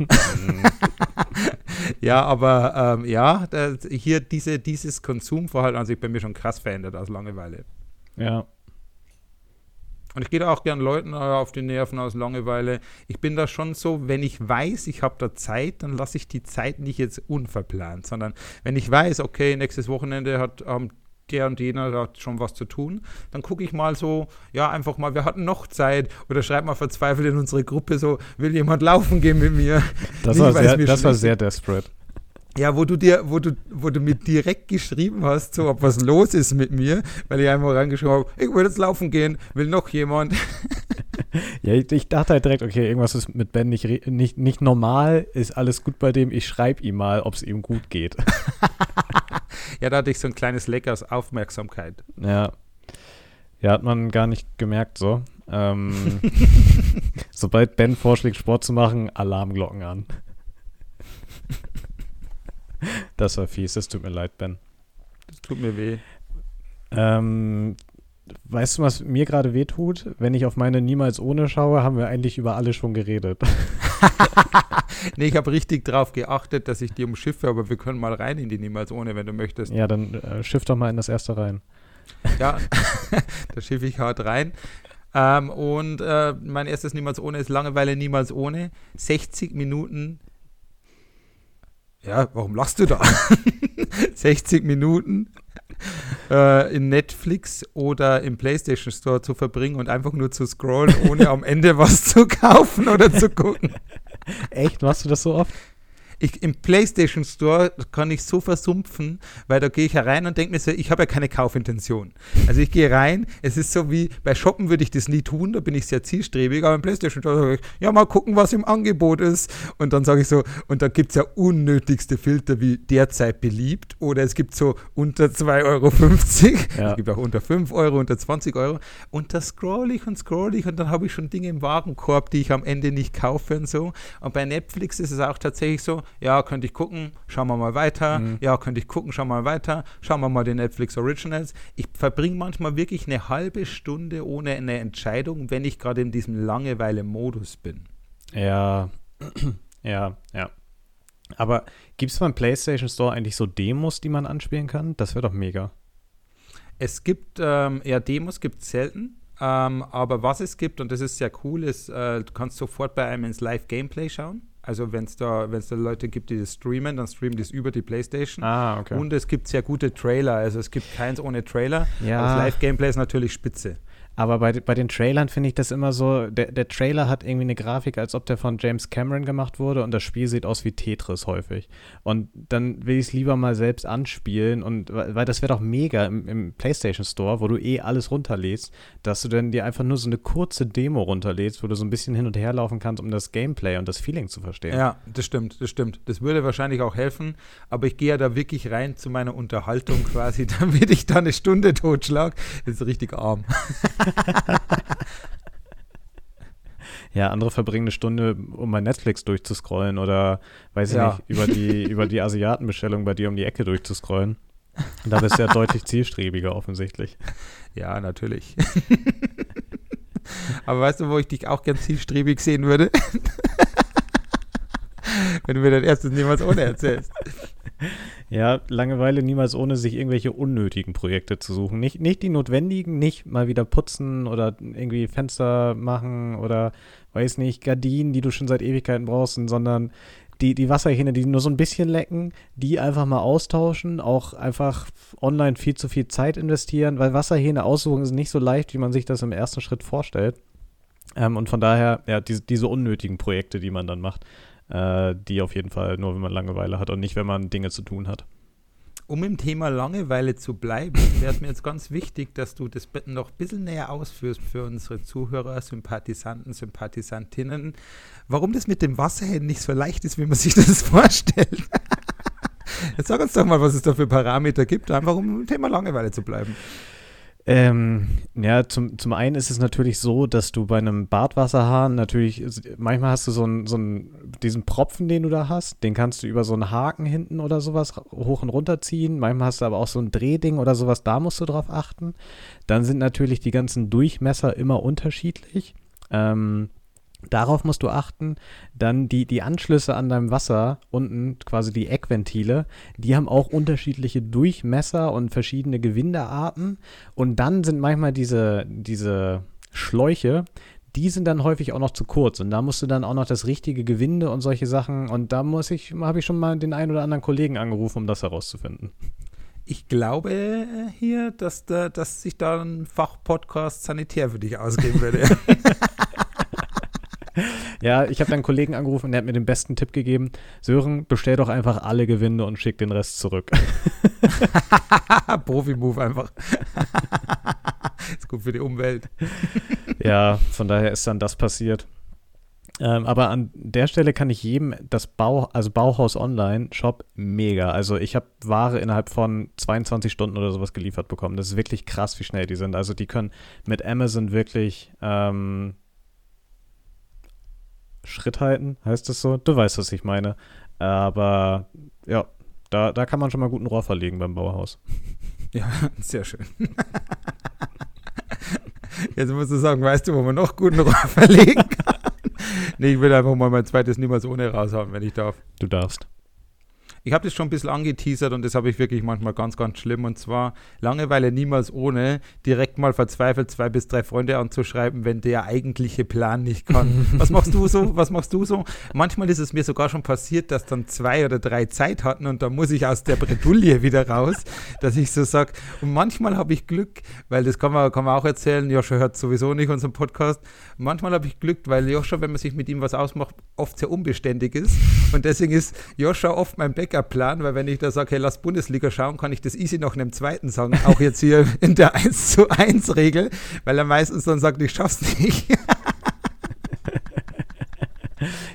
ja, aber ähm, ja, da, hier diese, dieses Konsumverhalten hat sich bei mir schon krass verändert aus Langeweile. Ja, Und ich gehe da auch gern Leuten äh, auf die Nerven aus Langeweile. Ich bin da schon so, wenn ich weiß, ich habe da Zeit, dann lasse ich die Zeit nicht jetzt unverplant, sondern wenn ich weiß, okay, nächstes Wochenende hat ähm, der und jener hat schon was zu tun, dann gucke ich mal so, ja, einfach mal, wir hatten noch Zeit oder schreib mal verzweifelt in unsere Gruppe so, will jemand laufen gehen mit mir? das, war, sehr, das war sehr desperate. Ja, wo du dir, wo du, wo du mir direkt geschrieben hast, so ob was los ist mit mir, weil ich einfach reingeschrieben habe, ich würde jetzt laufen gehen, will noch jemand. Ja, ich, ich dachte halt direkt, okay, irgendwas ist mit Ben nicht, nicht, nicht normal, ist alles gut bei dem, ich schreibe ihm mal, ob es ihm gut geht. Ja, da hatte ich so ein kleines Leck aus Aufmerksamkeit. Ja. Ja, hat man gar nicht gemerkt so. Ähm, sobald Ben vorschlägt, Sport zu machen, Alarmglocken an. Das war fies, das tut mir leid, Ben. Das tut mir weh. Ähm, weißt du, was mir gerade wehtut? Wenn ich auf meine Niemals ohne schaue, haben wir eigentlich über alle schon geredet. Nee, ich habe richtig drauf geachtet, dass ich die umschiffe, aber wir können mal rein in die Niemals ohne, wenn du möchtest. Ja, dann äh, schiff doch mal in das erste rein. Ja, da schiffe ich hart rein. Ähm, und äh, mein erstes Niemals ohne ist Langeweile niemals ohne. 60 Minuten. Ja, warum lachst du da? 60 Minuten äh, in Netflix oder im PlayStation Store zu verbringen und einfach nur zu scrollen, ohne am Ende was zu kaufen oder zu gucken. Echt? Machst du das so oft? Ich, im PlayStation Store kann ich so versumpfen, weil da gehe ich herein und denke mir so, ich habe ja keine Kaufintention. Also ich gehe rein, es ist so wie, bei Shoppen würde ich das nie tun, da bin ich sehr zielstrebig, aber im PlayStation Store sage ich, ja, mal gucken, was im Angebot ist. Und dann sage ich so, und da gibt es ja unnötigste Filter wie derzeit beliebt oder es gibt so unter 2,50 Euro, ja. es gibt auch unter 5 Euro, unter 20 Euro. Und da scroll ich und scroll ich und dann habe ich schon Dinge im Warenkorb, die ich am Ende nicht kaufe und so. Und bei Netflix ist es auch tatsächlich so, ja, könnte ich gucken, schauen wir mal weiter, mhm. ja, könnte ich gucken, schauen wir mal weiter, schauen wir mal die Netflix Originals. Ich verbringe manchmal wirklich eine halbe Stunde ohne eine Entscheidung, wenn ich gerade in diesem Langeweile-Modus bin. Ja, ja, ja. Aber gibt es beim PlayStation Store eigentlich so Demos, die man anspielen kann? Das wäre doch mega. Es gibt, ähm, ja, Demos gibt es selten. Ähm, aber was es gibt, und das ist sehr cool, ist, äh, du kannst sofort bei einem ins Live-Gameplay schauen. Also wenn es da, wenn's da Leute gibt, die das streamen, dann streamen die es über die Playstation. Ah, okay. Und es gibt sehr gute Trailer. Also es gibt keins ohne Trailer. Ja. Das Live-Gameplay ist natürlich spitze. Aber bei, bei den Trailern finde ich das immer so, der, der Trailer hat irgendwie eine Grafik, als ob der von James Cameron gemacht wurde und das Spiel sieht aus wie Tetris häufig. Und dann will ich es lieber mal selbst anspielen und weil das wäre doch mega im, im, PlayStation Store, wo du eh alles runterlädst, dass du dann dir einfach nur so eine kurze Demo runterlädst, wo du so ein bisschen hin und her laufen kannst, um das Gameplay und das Feeling zu verstehen. Ja, das stimmt, das stimmt. Das würde wahrscheinlich auch helfen, aber ich gehe ja da wirklich rein zu meiner Unterhaltung quasi, damit ich da eine Stunde totschlag. Das ist richtig arm. ja, andere verbringen eine Stunde, um bei Netflix durchzuscrollen oder, weiß ja. ich nicht, über die, über die Asiatenbestellung bei dir um die Ecke durchzuscrollen. Da bist du ja deutlich zielstrebiger offensichtlich. Ja, natürlich. Aber weißt du, wo ich dich auch gern zielstrebig sehen würde? Wenn du mir dein erstes niemals ohne erzählst. Ja, Langeweile niemals ohne sich irgendwelche unnötigen Projekte zu suchen. Nicht, nicht die notwendigen, nicht mal wieder putzen oder irgendwie Fenster machen oder weiß nicht, Gardinen, die du schon seit Ewigkeiten brauchst, sondern die, die Wasserhähne, die nur so ein bisschen lecken, die einfach mal austauschen, auch einfach online viel zu viel Zeit investieren, weil Wasserhähne aussuchen ist nicht so leicht, wie man sich das im ersten Schritt vorstellt. Ähm, und von daher, ja, diese, diese unnötigen Projekte, die man dann macht äh, die auf jeden Fall nur, wenn man Langeweile hat und nicht, wenn man Dinge zu tun hat. Um im Thema Langeweile zu bleiben, wäre es mir jetzt ganz wichtig, dass du das noch ein bisschen näher ausführst für unsere Zuhörer, Sympathisanten, Sympathisantinnen, warum das mit dem Wasserhänden nicht so leicht ist, wie man sich das vorstellt. Jetzt sag uns doch mal, was es da für Parameter gibt, einfach um im Thema Langeweile zu bleiben. Ähm, ja, zum, zum einen ist es natürlich so, dass du bei einem Badwasserhahn natürlich, manchmal hast du so einen, so einen, diesen Propfen, den du da hast, den kannst du über so einen Haken hinten oder sowas hoch und runter ziehen. Manchmal hast du aber auch so ein Drehding oder sowas, da musst du drauf achten. Dann sind natürlich die ganzen Durchmesser immer unterschiedlich. Ähm, Darauf musst du achten. Dann die, die Anschlüsse an deinem Wasser, unten quasi die Eckventile, die haben auch unterschiedliche Durchmesser und verschiedene Gewindearten. Und dann sind manchmal diese, diese Schläuche, die sind dann häufig auch noch zu kurz. Und da musst du dann auch noch das richtige Gewinde und solche Sachen. Und da muss ich, habe ich schon mal den einen oder anderen Kollegen angerufen, um das herauszufinden. Ich glaube hier, dass, da, dass sich da ein Fachpodcast sanitär für dich ausgehen würde. ja, ich habe dann einen Kollegen angerufen und der hat mir den besten Tipp gegeben. Sören, bestell doch einfach alle Gewinde und schick den Rest zurück. Profi-Move einfach. ist gut für die Umwelt. ja, von daher ist dann das passiert. Ähm, aber an der Stelle kann ich jedem das Bau, also Bauhaus Online Shop mega. Also ich habe Ware innerhalb von 22 Stunden oder sowas geliefert bekommen. Das ist wirklich krass, wie schnell die sind. Also die können mit Amazon wirklich ähm, Schritt halten, heißt es so? Du weißt, was ich meine. Aber ja, da, da kann man schon mal guten Rohr verlegen beim Bauhaus. Ja, sehr schön. Jetzt musst du sagen, weißt du, wo man noch guten Rohr verlegen kann? nee, ich will einfach mal mein zweites niemals ohne raushauen, wenn ich darf. Du darfst. Ich habe das schon ein bisschen angeteasert und das habe ich wirklich manchmal ganz, ganz schlimm. Und zwar Langeweile niemals ohne, direkt mal verzweifelt zwei bis drei Freunde anzuschreiben, wenn der eigentliche Plan nicht kann. Was machst du so? Was machst du so? Manchmal ist es mir sogar schon passiert, dass dann zwei oder drei Zeit hatten und da muss ich aus der Bredouille wieder raus, dass ich so sage. Und manchmal habe ich Glück, weil das kann man, kann man auch erzählen. Joscha hört sowieso nicht unseren Podcast. Manchmal habe ich Glück, weil Joscha, wenn man sich mit ihm was ausmacht, oft sehr unbeständig ist. Und deswegen ist Joscha oft mein Backup-Plan, weil wenn ich da sage, hey, lass Bundesliga schauen, kann ich das easy noch einem zweiten sagen. Auch jetzt hier in der 1 zu 1 Regel, weil er meistens dann sagt, ich schaff's nicht. ja,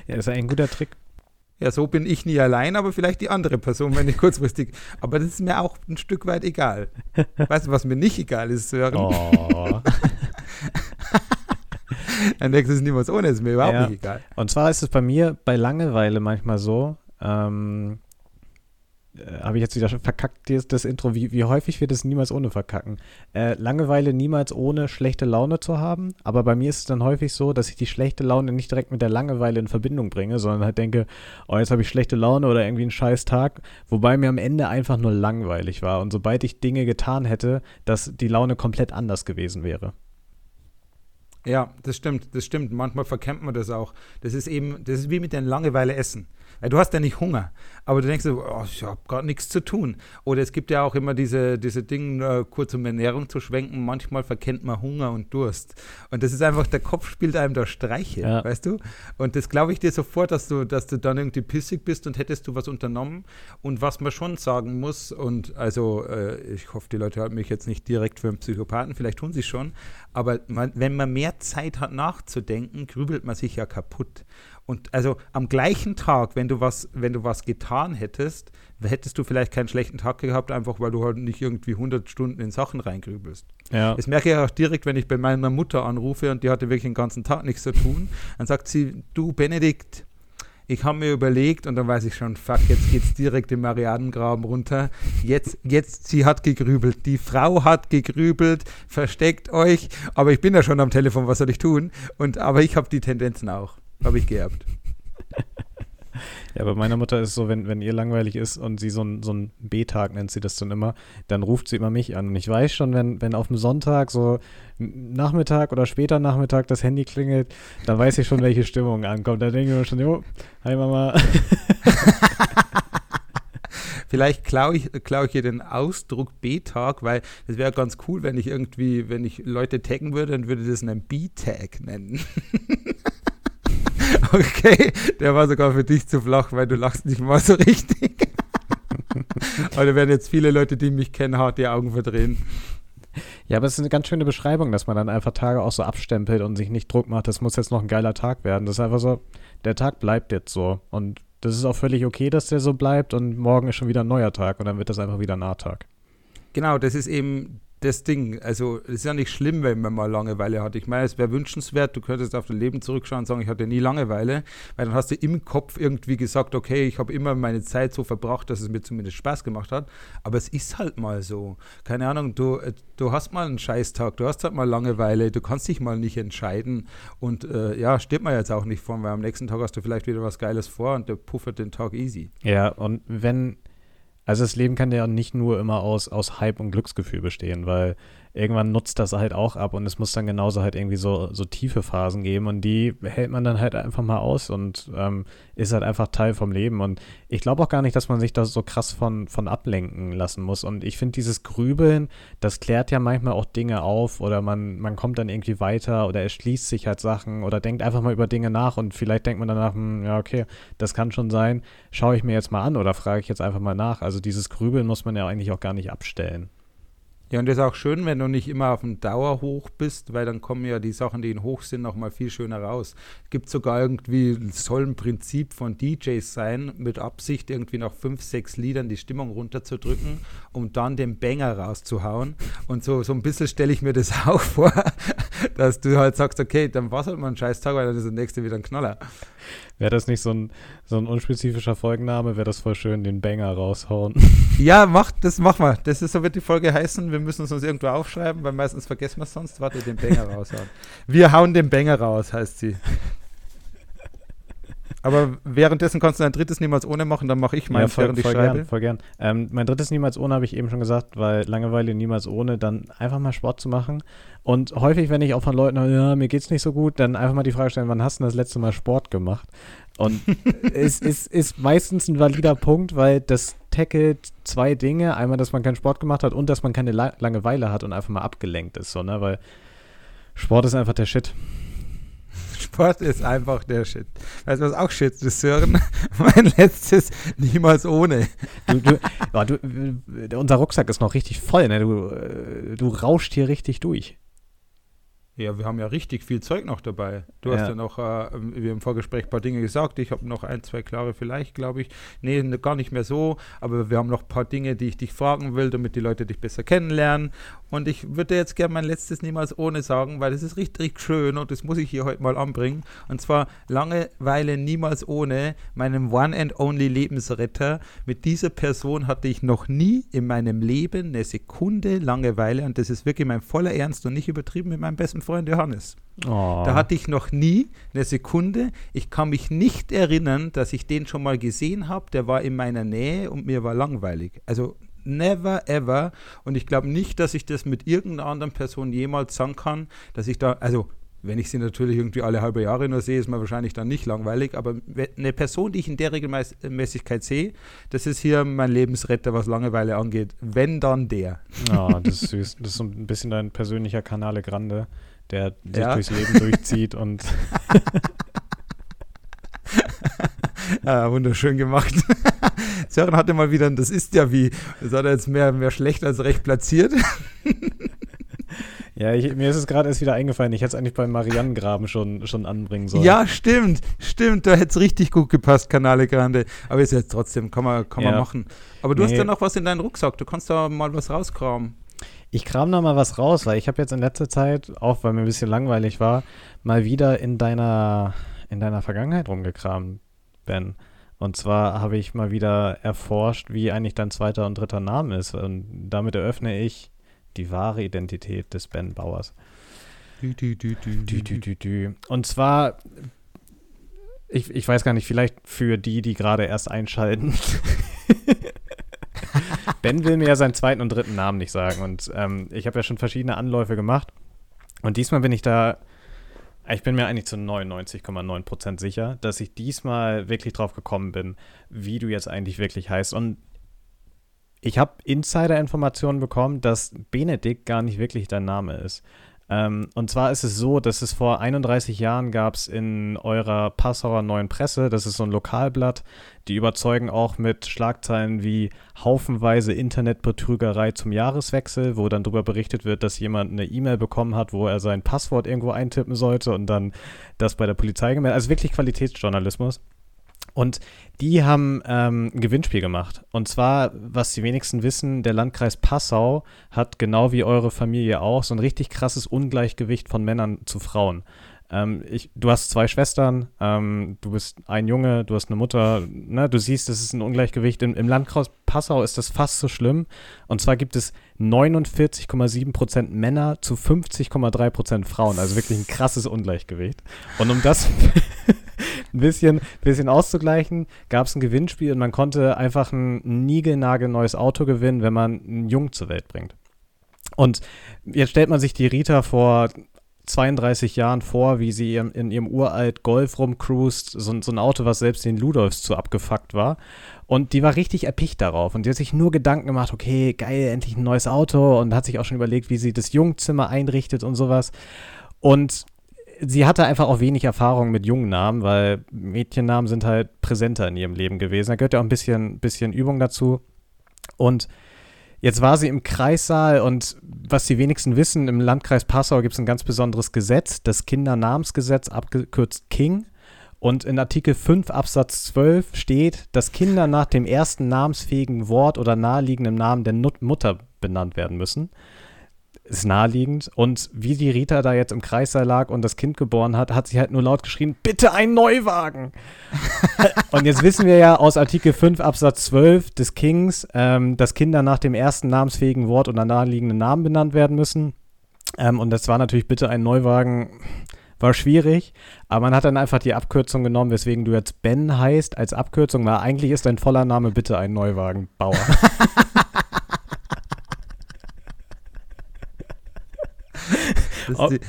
das ist ein guter Trick. Ja, so bin ich nie allein, aber vielleicht die andere Person, wenn ich kurzfristig. Aber das ist mir auch ein Stück weit egal. Weißt du, was mir nicht egal ist, Sören? Oh. Ein nächstes niemals ohne ist mir überhaupt ja. nicht egal. Und zwar ist es bei mir bei Langeweile manchmal so, ähm, äh, habe ich jetzt wieder verkackt, das, das Intro, wie, wie häufig wir das niemals ohne verkacken. Äh, Langeweile niemals ohne schlechte Laune zu haben, aber bei mir ist es dann häufig so, dass ich die schlechte Laune nicht direkt mit der Langeweile in Verbindung bringe, sondern halt denke, oh, jetzt habe ich schlechte Laune oder irgendwie einen scheiß Tag, wobei mir am Ende einfach nur langweilig war. Und sobald ich Dinge getan hätte, dass die Laune komplett anders gewesen wäre. Ja, das stimmt, das stimmt. Manchmal verkennt man das auch. Das ist eben, das ist wie mit dem Langeweile essen. Weil du hast ja nicht Hunger, aber du denkst so, oh, ich habe gerade nichts zu tun. Oder es gibt ja auch immer diese, diese Dinge, äh, kurz um Ernährung zu schwenken, manchmal verkennt man Hunger und Durst. Und das ist einfach, der Kopf spielt einem da Streiche, ja. weißt du? Und das glaube ich dir sofort, dass du, dass du dann irgendwie pissig bist und hättest du was unternommen. Und was man schon sagen muss, und also äh, ich hoffe, die Leute halten mich jetzt nicht direkt für einen Psychopathen, vielleicht tun sie es schon, aber man, wenn man mehr Zeit hat nachzudenken, grübelt man sich ja kaputt. Und also am gleichen Tag, wenn du was, wenn du was getan hättest, hättest du vielleicht keinen schlechten Tag gehabt, einfach weil du halt nicht irgendwie 100 Stunden in Sachen reingrübelst. Ja. Das merke ich auch direkt, wenn ich bei meiner Mutter anrufe und die hatte wirklich den ganzen Tag nichts zu tun. Dann sagt sie, du Benedikt, ich habe mir überlegt und dann weiß ich schon, fuck, jetzt geht es direkt im Marianengraben runter. Jetzt, jetzt, sie hat gegrübelt. Die Frau hat gegrübelt, versteckt euch, aber ich bin ja schon am Telefon, was soll ich tun? Und, aber ich habe die Tendenzen auch. Habe ich geerbt. Ja, bei meiner Mutter ist es so, wenn, wenn ihr langweilig ist und sie so einen so B-Tag nennt sie das dann immer, dann ruft sie immer mich an. Und ich weiß schon, wenn, wenn auf dem Sonntag so Nachmittag oder später Nachmittag das Handy klingelt, dann weiß ich schon, welche Stimmung ankommt. Da denke ich mir schon, jo, hi Mama. Vielleicht klaue ich, klau ich hier den Ausdruck B-Tag, weil es wäre ganz cool, wenn ich irgendwie, wenn ich Leute taggen würde, dann würde das einen B-Tag nennen. Okay, der war sogar für dich zu flach, weil du lachst nicht mal so richtig. Aber da werden jetzt viele Leute, die mich kennen, hart die Augen verdrehen. Ja, aber es ist eine ganz schöne Beschreibung, dass man dann einfach Tage auch so abstempelt und sich nicht Druck macht, das muss jetzt noch ein geiler Tag werden. Das ist einfach so, der Tag bleibt jetzt so. Und das ist auch völlig okay, dass der so bleibt und morgen ist schon wieder ein neuer Tag und dann wird das einfach wieder ein Nahtag. Genau, das ist eben das Ding. Also es ist ja nicht schlimm, wenn man mal Langeweile hat. Ich meine, es wäre wünschenswert, du könntest auf dein Leben zurückschauen und sagen, ich hatte nie Langeweile, weil dann hast du im Kopf irgendwie gesagt, okay, ich habe immer meine Zeit so verbracht, dass es mir zumindest Spaß gemacht hat. Aber es ist halt mal so. Keine Ahnung, du, du hast mal einen Scheißtag, du hast halt mal Langeweile, du kannst dich mal nicht entscheiden. Und äh, ja, steht man jetzt auch nicht vor, weil am nächsten Tag hast du vielleicht wieder was Geiles vor und der puffert den Tag easy. Ja, und wenn also das Leben kann ja nicht nur immer aus, aus Hype und Glücksgefühl bestehen, weil irgendwann nutzt das halt auch ab und es muss dann genauso halt irgendwie so, so tiefe Phasen geben und die hält man dann halt einfach mal aus und ähm, ist halt einfach Teil vom Leben. Und ich glaube auch gar nicht, dass man sich da so krass von, von ablenken lassen muss. Und ich finde, dieses Grübeln, das klärt ja manchmal auch Dinge auf oder man, man kommt dann irgendwie weiter oder erschließt sich halt Sachen oder denkt einfach mal über Dinge nach und vielleicht denkt man danach, hm, ja, okay, das kann schon sein, schaue ich mir jetzt mal an oder frage ich jetzt einfach mal nach. Also dieses Grübeln muss man ja eigentlich auch gar nicht abstellen. Ja, und das ist auch schön, wenn du nicht immer auf dem Dauerhoch bist, weil dann kommen ja die Sachen, die in Hoch sind, nochmal viel schöner raus. Es gibt sogar irgendwie, soll ein Prinzip von DJs sein, mit Absicht irgendwie nach fünf, sechs Liedern die Stimmung runterzudrücken, um dann den Banger rauszuhauen. Und so, so ein bisschen stelle ich mir das auch vor, dass du halt sagst, okay, dann war es halt mal ein scheiß Tag, weil dann ist der nächste wieder ein Knaller. Wäre das nicht so ein, so ein unspezifischer Folgenname, wäre das voll schön, den Banger raushauen. Ja, mach, das machen wir. Das ist, so wird die Folge heißen. Wir müssen es uns irgendwo aufschreiben, weil meistens vergessen wir es sonst. Warte, den Banger raushauen. Wir hauen den Banger raus, heißt sie. Aber währenddessen kannst du ein drittes niemals ohne machen, dann mache ich meins, ja, voll, während ich voll schreibe. gern, voll gern. Ähm, mein drittes Niemals ohne habe ich eben schon gesagt, weil Langeweile niemals ohne, dann einfach mal Sport zu machen. Und häufig, wenn ich auch von Leuten höre, ja, mir geht's nicht so gut, dann einfach mal die Frage stellen, wann hast du das letzte Mal Sport gemacht? Und es ist, ist meistens ein valider Punkt, weil das tackelt zwei Dinge. Einmal, dass man keinen Sport gemacht hat und dass man keine La Langeweile hat und einfach mal abgelenkt ist, so, ne? Weil Sport ist einfach der Shit. Sport ist einfach der Shit. Weißt du, was auch Shit ist, Sören? mein letztes niemals ohne. Du, du, du, äh, unser Rucksack ist noch richtig voll, ne? Du, äh, du rauscht hier richtig durch. Ja, wir haben ja richtig viel Zeug noch dabei. Du Ja. hast ja noch, äh, wir im Vorgespräch ein paar Dinge gesagt. Ich habe noch ein, zwei klare vielleicht, glaube ich. Nee, ne- gar nicht mehr so. Aber wir haben noch ein paar Dinge, die ich dich fragen will, damit die Leute dich besser kennenlernen. Und ich würde jetzt gerne mein letztes niemals ohne sagen, weil das ist richtig schön und das muss ich hier heute mal anbringen. Und zwar Langeweile niemals ohne meinem One and Only Lebensretter. Mit dieser Person hatte ich noch nie in meinem Leben eine Sekunde Langeweile und das ist wirklich mein voller Ernst und nicht übertrieben mit meinem besten Freund Johannes. Oh. Da hatte ich noch nie eine Sekunde. Ich kann mich nicht erinnern, dass ich den schon mal gesehen habe. Der war in meiner Nähe und mir war langweilig. Also never ever. Und ich glaube nicht, dass ich das mit irgendeiner anderen Person jemals sagen kann, dass ich da, also wenn ich sie natürlich irgendwie alle halbe Jahre nur sehe, ist mir wahrscheinlich dann nicht langweilig. Aber eine Person, die ich in der Regelmäßigkeit sehe, das ist hier mein Lebensretter, was Langeweile angeht. Wenn dann der. Oh, das ist süß. Das ist so ein bisschen dein persönlicher Canale Grande, der sich Ja. durchs Leben durchzieht und Ah, wunderschön gemacht. Sören hatte mal wieder, ein das ist ja wie, das hat er jetzt mehr, mehr schlecht als recht platziert. ja, ich, mir ist es gerade erst wieder eingefallen. Ich hätte es eigentlich beim Marianengraben schon, schon anbringen sollen. Ja, stimmt, stimmt, da hätte es richtig gut gepasst, Canale Grande. Aber ist jetzt trotzdem, kann man, kann man Ja. machen. Aber du hast Nee. ja noch was in deinem Rucksack, du kannst da mal was rauskramen. Ich kram da mal was raus, weil ich habe jetzt in letzter Zeit, auch weil mir ein bisschen langweilig war, mal wieder in deiner, in deiner Vergangenheit rumgekramt, Ben. Und zwar habe ich mal wieder erforscht, wie eigentlich dein zweiter und dritter Name ist. Und damit eröffne ich die wahre Identität des Ben Bauers. Dü, dü, dü, dü. Und zwar, ich, ich weiß gar nicht, vielleicht für die, die gerade erst einschalten. ben will mir ja seinen zweiten und dritten Namen nicht sagen. Und ähm, ich habe ja schon verschiedene Anläufe gemacht. Und diesmal bin ich da, ich bin mir eigentlich zu 99,9% sicher, dass ich diesmal wirklich drauf gekommen bin, wie du jetzt eigentlich wirklich heißt. Und ich habe Insider-Informationen bekommen, dass Benedikt gar nicht wirklich dein Name ist. Ähm, und zwar ist es so, dass es vor 31 Jahren gab es in eurer Passauer Neuen Presse, das ist so ein Lokalblatt, die überzeugen auch mit Schlagzeilen wie haufenweise Internetbetrügerei zum Jahreswechsel, wo dann darüber berichtet wird, dass jemand eine E-Mail bekommen hat, wo er sein Passwort irgendwo eintippen sollte und dann das bei der Polizei gemeldet. Also wirklich Qualitätsjournalismus. Und die haben ähm, ein Gewinnspiel gemacht. Und zwar, was die wenigsten wissen, der Landkreis Passau hat genau wie eure Familie auch so ein richtig krasses Ungleichgewicht von Männern zu Frauen. Ähm, ich, du hast zwei Schwestern, ähm, du bist ein Junge, du hast eine Mutter. Ne? Du siehst, das ist ein Ungleichgewicht. Im, Im Landkreis Passau ist das fast so schlimm. Und zwar gibt es 49,7% Männer zu 50,3% Frauen. Also wirklich ein krasses Ungleichgewicht. Und um das ein bisschen, bisschen auszugleichen, gab es ein Gewinnspiel und man konnte einfach ein niegelnagelneues Auto gewinnen, wenn man einen Jungen zur Welt bringt. Und jetzt stellt man sich die Rita vor 32 Jahren vor, wie sie in, in ihrem uralt Golf rumcruist, so, so ein Auto, was selbst den Ludolfs zu abgefuckt war. Und die war richtig erpicht darauf. Und die hat sich nur Gedanken gemacht, okay, geil, endlich ein neues Auto. Und hat sich auch schon überlegt, wie sie das Jungzimmer einrichtet und sowas. Und sie hatte einfach auch wenig Erfahrung mit jungen Namen, weil Mädchennamen sind halt präsenter in ihrem Leben gewesen. Da gehört ja auch ein bisschen, bisschen Übung dazu. Und jetzt war sie im Kreissaal und was die wenigsten wissen, im Landkreis Passau gibt es ein ganz besonderes Gesetz, das Kindernamensgesetz, abgekürzt King. Und in Artikel 5 Absatz 12 steht, dass Kinder nach dem ersten namensfähigen Wort oder naheliegenden Namen der Mutter benannt werden müssen. Ist naheliegend. Und wie die Rita da jetzt im Kreissaal lag und das Kind geboren hat, hat sie halt nur laut geschrien, bitte ein Neuwagen. und jetzt wissen wir ja aus Artikel 5 Absatz 12 des Kings, ähm, dass Kinder nach dem ersten namensfähigen Wort oder naheliegenden Namen benannt werden müssen. Ähm, und das war natürlich bitte ein Neuwagen war schwierig, aber man hat dann einfach die Abkürzung genommen, weswegen du jetzt Ben heißt als Abkürzung, weil eigentlich ist dein voller Name bitte ein Neuwagenbauer. Das Ob- die,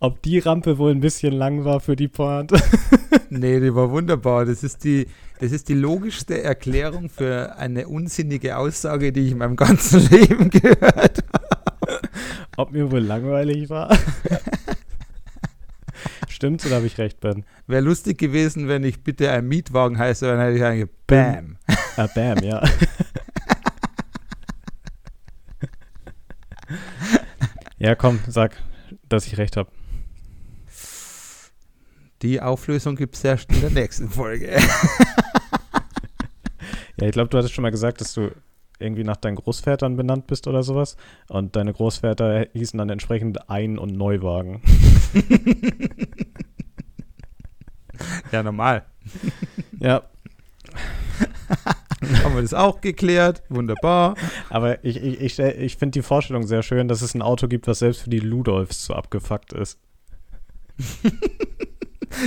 Ob die Rampe wohl ein bisschen lang war für die Pointe? nee, die war wunderbar. Das ist die, das ist die logischste Erklärung für eine unsinnige Aussage, die ich in meinem ganzen Leben gehört habe. Ob mir wohl langweilig war? Stimmt's oder habe ich recht, Ben? Wäre lustig gewesen, wenn ich bitte ein Mietwagen heiße, dann hätte ich eigentlich Bam. Ah, bam, ja. ja, komm, sag, dass ich recht habe. Die Auflösung gibt es erst in der nächsten Folge. Ja, ich glaube, du hattest schon mal gesagt, dass du irgendwie nach deinen Großvätern benannt bist oder sowas. Und deine Großväter hießen dann entsprechend Ein- und Neuwagen. ja, normal. Ja, Haben wir das auch geklärt. Wunderbar. aber ich, ich, ich, ich finde die Vorstellung sehr schön, dass es ein Auto gibt, was selbst für die Ludolfs so abgefuckt ist.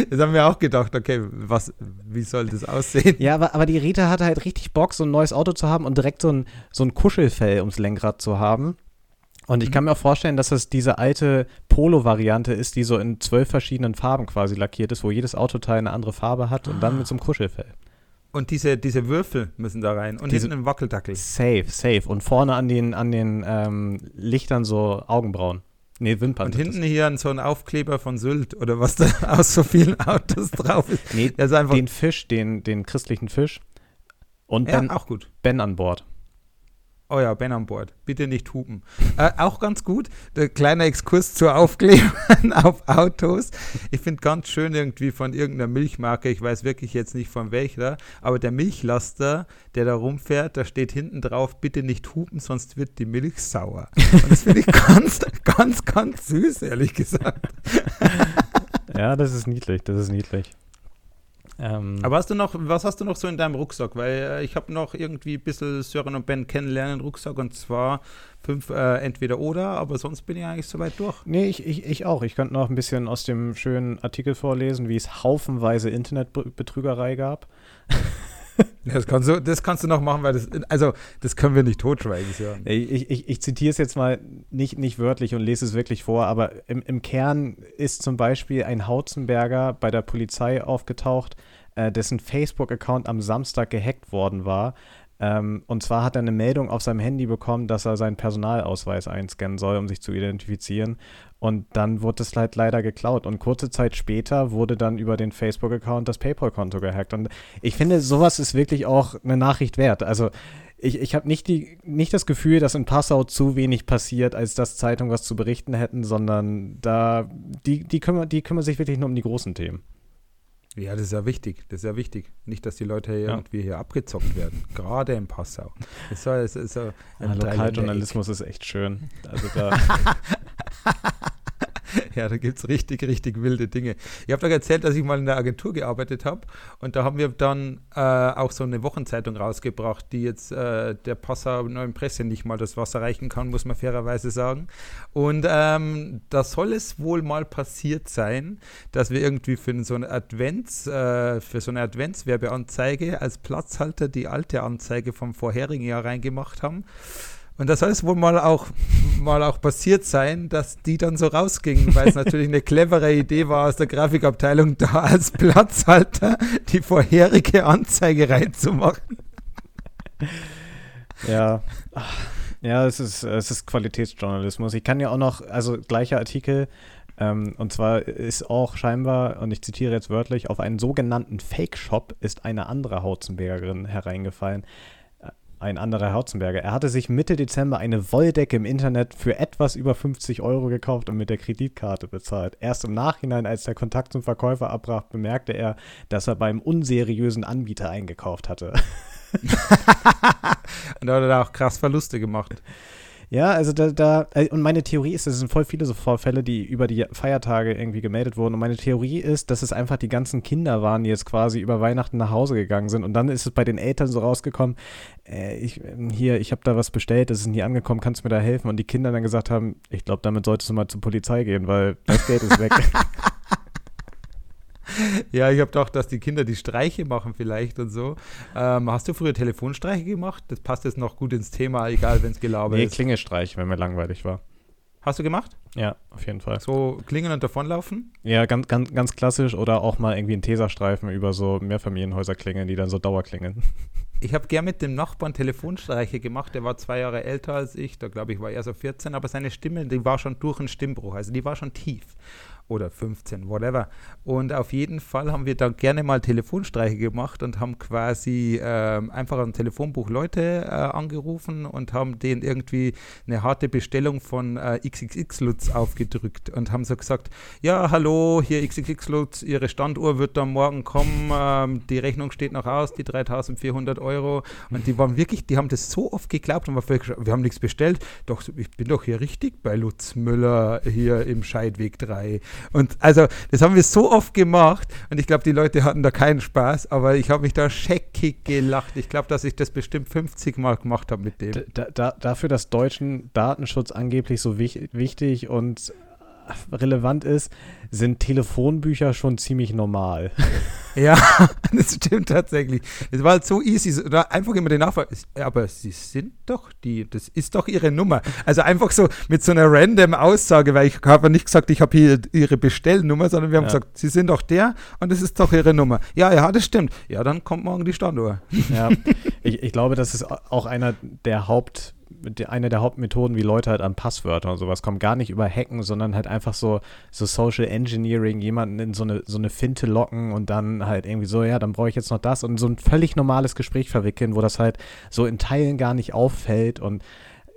Jetzt haben wir auch gedacht, okay, was, wie soll das aussehen? Ja, aber, aber die Rita hatte halt richtig Bock, so ein neues Auto zu haben und direkt so ein, so ein Kuschelfell ums Lenkrad zu haben. Und ich kann mir auch vorstellen, dass das diese alte Polo-Variante ist, die so in zwölf verschiedenen Farben quasi lackiert ist, wo jedes Autoteil eine andere Farbe hat und dann mit so einem Kuschelfell. Und diese, diese Würfel müssen da rein. Und Diese- hinten ein Wackeldackel. Safe, safe. Und vorne an den, an den ähm, Lichtern so Augenbrauen. Nee, Wimpern. Und hinten hier so ein Aufkleber von Sylt oder was da aus so vielen Autos drauf ist. das. Nee, Der ist einfach. den Fisch, den, den christlichen Fisch. Und ja, ben, auch gut. ben an Bord. Oh ja, Ben an Bord. Bitte nicht hupen. Äh, auch ganz gut. Der kleine Exkurs zur Aufklebern auf Autos. Ich finde ganz schön irgendwie von irgendeiner Milchmarke, ich weiß wirklich jetzt nicht von welcher, aber der Milchlaster, der da rumfährt, da steht hinten drauf, bitte nicht hupen, sonst wird die Milch sauer. Und das finde ich ganz, ganz, ganz süß, ehrlich gesagt. Ja, das ist niedlich, das ist niedlich. Ähm, Aber hast du noch, was hast du noch so in deinem Rucksack? Weil äh, ich habe noch irgendwie ein bisschen Sören und Ben kennenlernen Rucksack und zwar fünf äh, entweder oder, aber sonst bin ich eigentlich soweit durch. Nee, ich, ich, ich auch. Ich könnte noch ein bisschen aus dem schönen Artikel vorlesen, wie es haufenweise Internetbetrügerei gab. Das kannst du, das kannst du noch machen, weil das, also das können wir nicht totschweigen. Ich, ich, ich, ich zitiere es jetzt mal nicht, nicht wörtlich und lese es wirklich vor, aber im, im Kern ist zum Beispiel ein Hauzenberger bei der Polizei aufgetaucht, äh, dessen Facebook-Account am Samstag gehackt worden war. Ähm, und zwar hat er eine Meldung auf seinem Handy bekommen, dass er seinen Personalausweis einscannen soll, um sich zu identifizieren. Und dann wurde es halt leider geklaut. Und kurze Zeit später wurde dann über den Facebook-Account das PayPal-Konto gehackt. Und ich finde, sowas ist wirklich auch eine Nachricht wert. Also ich, ich habe nicht, nicht das Gefühl, dass in Passau zu wenig passiert, als dass Zeitungen was zu berichten hätten, sondern da, die, die, kümmern, die kümmern sich wirklich nur um die großen Themen. Ja, das ist ja wichtig, das ist ja wichtig. Nicht, dass die Leute hier Ja. irgendwie hier abgezockt werden, gerade in Passau. Das soll, es ist so Ja, Lokaljournalismus ist echt schön. Also da, Ja, da gibt es richtig, richtig wilde Dinge. Ich habe doch erzählt, dass ich mal in der Agentur gearbeitet habe und da haben wir dann äh, auch so eine Wochenzeitung rausgebracht, die jetzt äh, der Passau Neuen Presse nicht mal das Wasser reichen kann, muss man fairerweise sagen. Und ähm, da soll es wohl mal passiert sein, dass wir irgendwie für so eine Advents, äh, für so eine Adventswerbeanzeige als Platzhalter die alte Anzeige vom vorherigen Jahr reingemacht haben. Und das soll es wohl mal auch, mal auch passiert sein, dass die dann so rausgingen, weil es natürlich eine clevere Idee war, aus der Grafikabteilung da als Platzhalter die vorherige Anzeige reinzumachen. ja. Ja, es ist, es ist Qualitätsjournalismus. Ich kann ja auch noch, also gleicher Artikel, ähm, und zwar ist auch scheinbar, und ich zitiere jetzt wörtlich, auf einen sogenannten Fake-Shop ist eine andere Hauzenbergerin hereingefallen. Ein anderer Hauzenberger. Er hatte sich Mitte Dezember eine Wolldecke im Internet für etwas über 50 Euro gekauft und mit der Kreditkarte bezahlt. Erst im Nachhinein, als der Kontakt zum Verkäufer abbrach, bemerkte er, dass er beim unseriösen Anbieter eingekauft hatte. Und da hat er da auch krass Verluste gemacht. Ja, also da, da, äh, und meine Theorie ist, es sind voll viele so Vorfälle, die über die Feiertage irgendwie gemeldet wurden. Und meine Theorie ist, dass es einfach die ganzen Kinder waren, die jetzt quasi über Weihnachten nach Hause gegangen sind. Und dann ist es bei den Eltern so rausgekommen, äh, ich, ähm, hier, ich habe da was bestellt, das ist nie angekommen, kannst du mir da helfen? Und die Kinder dann gesagt haben, ich glaube, damit solltest du mal zur Polizei gehen, weil das Geld ist weg. ja, ich habe gedacht, dass die Kinder die Streiche machen vielleicht und so. Ähm, hast du früher Telefonstreiche gemacht? Das passt jetzt noch gut ins Thema, egal wenn es gelabert Nee, ist. Klingelstreich, wenn mir langweilig war. Hast du gemacht? Ja, auf jeden Fall. So klingeln und davonlaufen? Ja, ganz, ganz, ganz klassisch oder auch mal irgendwie ein Tesastreifen über so Mehrfamilienhäuser klingeln, die dann so Dauerklingeln. Ich habe gern mit dem Nachbarn Telefonstreiche gemacht. Der war zwei Jahre älter als ich. Da glaube ich, war er so 14. Aber seine Stimme, die war schon durch einen Stimmbruch. Also die war schon tief. Oder 15, whatever. Und auf jeden Fall haben wir da gerne mal Telefonstreiche gemacht und haben quasi ähm, einfach am Telefonbuch Leute äh, angerufen und haben denen irgendwie eine harte Bestellung von äh, XXX Lutz aufgedrückt und haben so gesagt, ja, hallo, hier XXX Lutz, Ihre Standuhr wird dann morgen kommen, ähm, die Rechnung steht noch aus, die 3400 Euro. Und die waren wirklich, die haben das so oft geglaubt und war völlig, wir haben nichts bestellt. Doch, ich bin doch hier richtig bei Lutz Müller hier im Scheidweg 3. Und also, das haben wir so oft gemacht und ich glaube, die Leute hatten da keinen Spaß, aber ich habe mich da scheckig gelacht. Ich glaube, dass ich das bestimmt 50 Mal gemacht habe mit dem. Da, da, dafür, dass deutschen Datenschutz angeblich so wich, wichtig und relevant ist, sind Telefonbücher schon ziemlich normal. Ja, das stimmt tatsächlich. Es war halt so easy, da einfach immer den Nachfrage, aber sie sind doch die, das ist doch ihre Nummer. Also einfach so mit so einer random Aussage, weil ich habe nicht gesagt, ich habe hier ihre Bestellnummer, sondern wir haben Ja. gesagt, sie sind doch der und das ist doch ihre Nummer. Ja, ja, das stimmt. Ja, dann kommt morgen die Standuhr. Ja, ich, ich glaube, das ist auch einer der Haupt, eine der Hauptmethoden, wie Leute halt an Passwörter und sowas kommen. Gar nicht über Hacken, sondern halt einfach so, so Social Engineering, jemanden in so eine, so eine Finte locken und dann halt irgendwie so, ja, dann brauche ich jetzt noch das und so ein völlig normales Gespräch verwickeln, wo das halt so in Teilen gar nicht auffällt und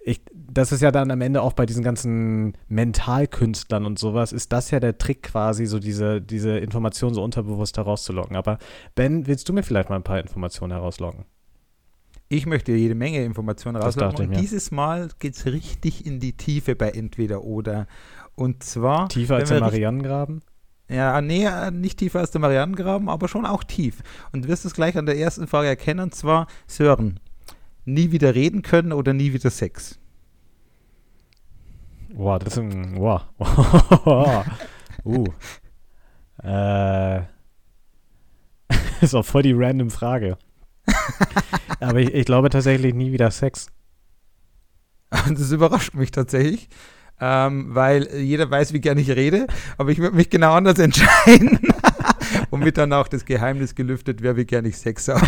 ich, das ist ja dann am Ende auch bei diesen ganzen Mentalkünstlern und sowas, ist das ja der Trick quasi, so diese, diese Informationen so unterbewusst herauszulocken. Aber Ben, willst du mir vielleicht mal ein paar Informationen herauslocken? Ich möchte jede Menge Informationen rauslassen. Und mir. dieses Mal geht es richtig in die Tiefe bei Entweder oder. Und zwar. Tiefer als der Marianengraben? Ja, nee, äh, nicht tiefer als der Marianengraben, aber schon auch tief. Und du wirst es gleich an der ersten Frage erkennen, und zwar Sören. Nie wieder reden können oder nie wieder Sex? Wow, das ist ein. Wow. uh. Äh. ist auch voll die random Frage. Aber ich, ich glaube tatsächlich nie wieder Sex. Und das überrascht mich tatsächlich, ähm, weil jeder weiß, wie gern ich rede, aber ich würde mich genau anders entscheiden. Womit dann auch das Geheimnis gelüftet wäre, wie gern ich Sex habe.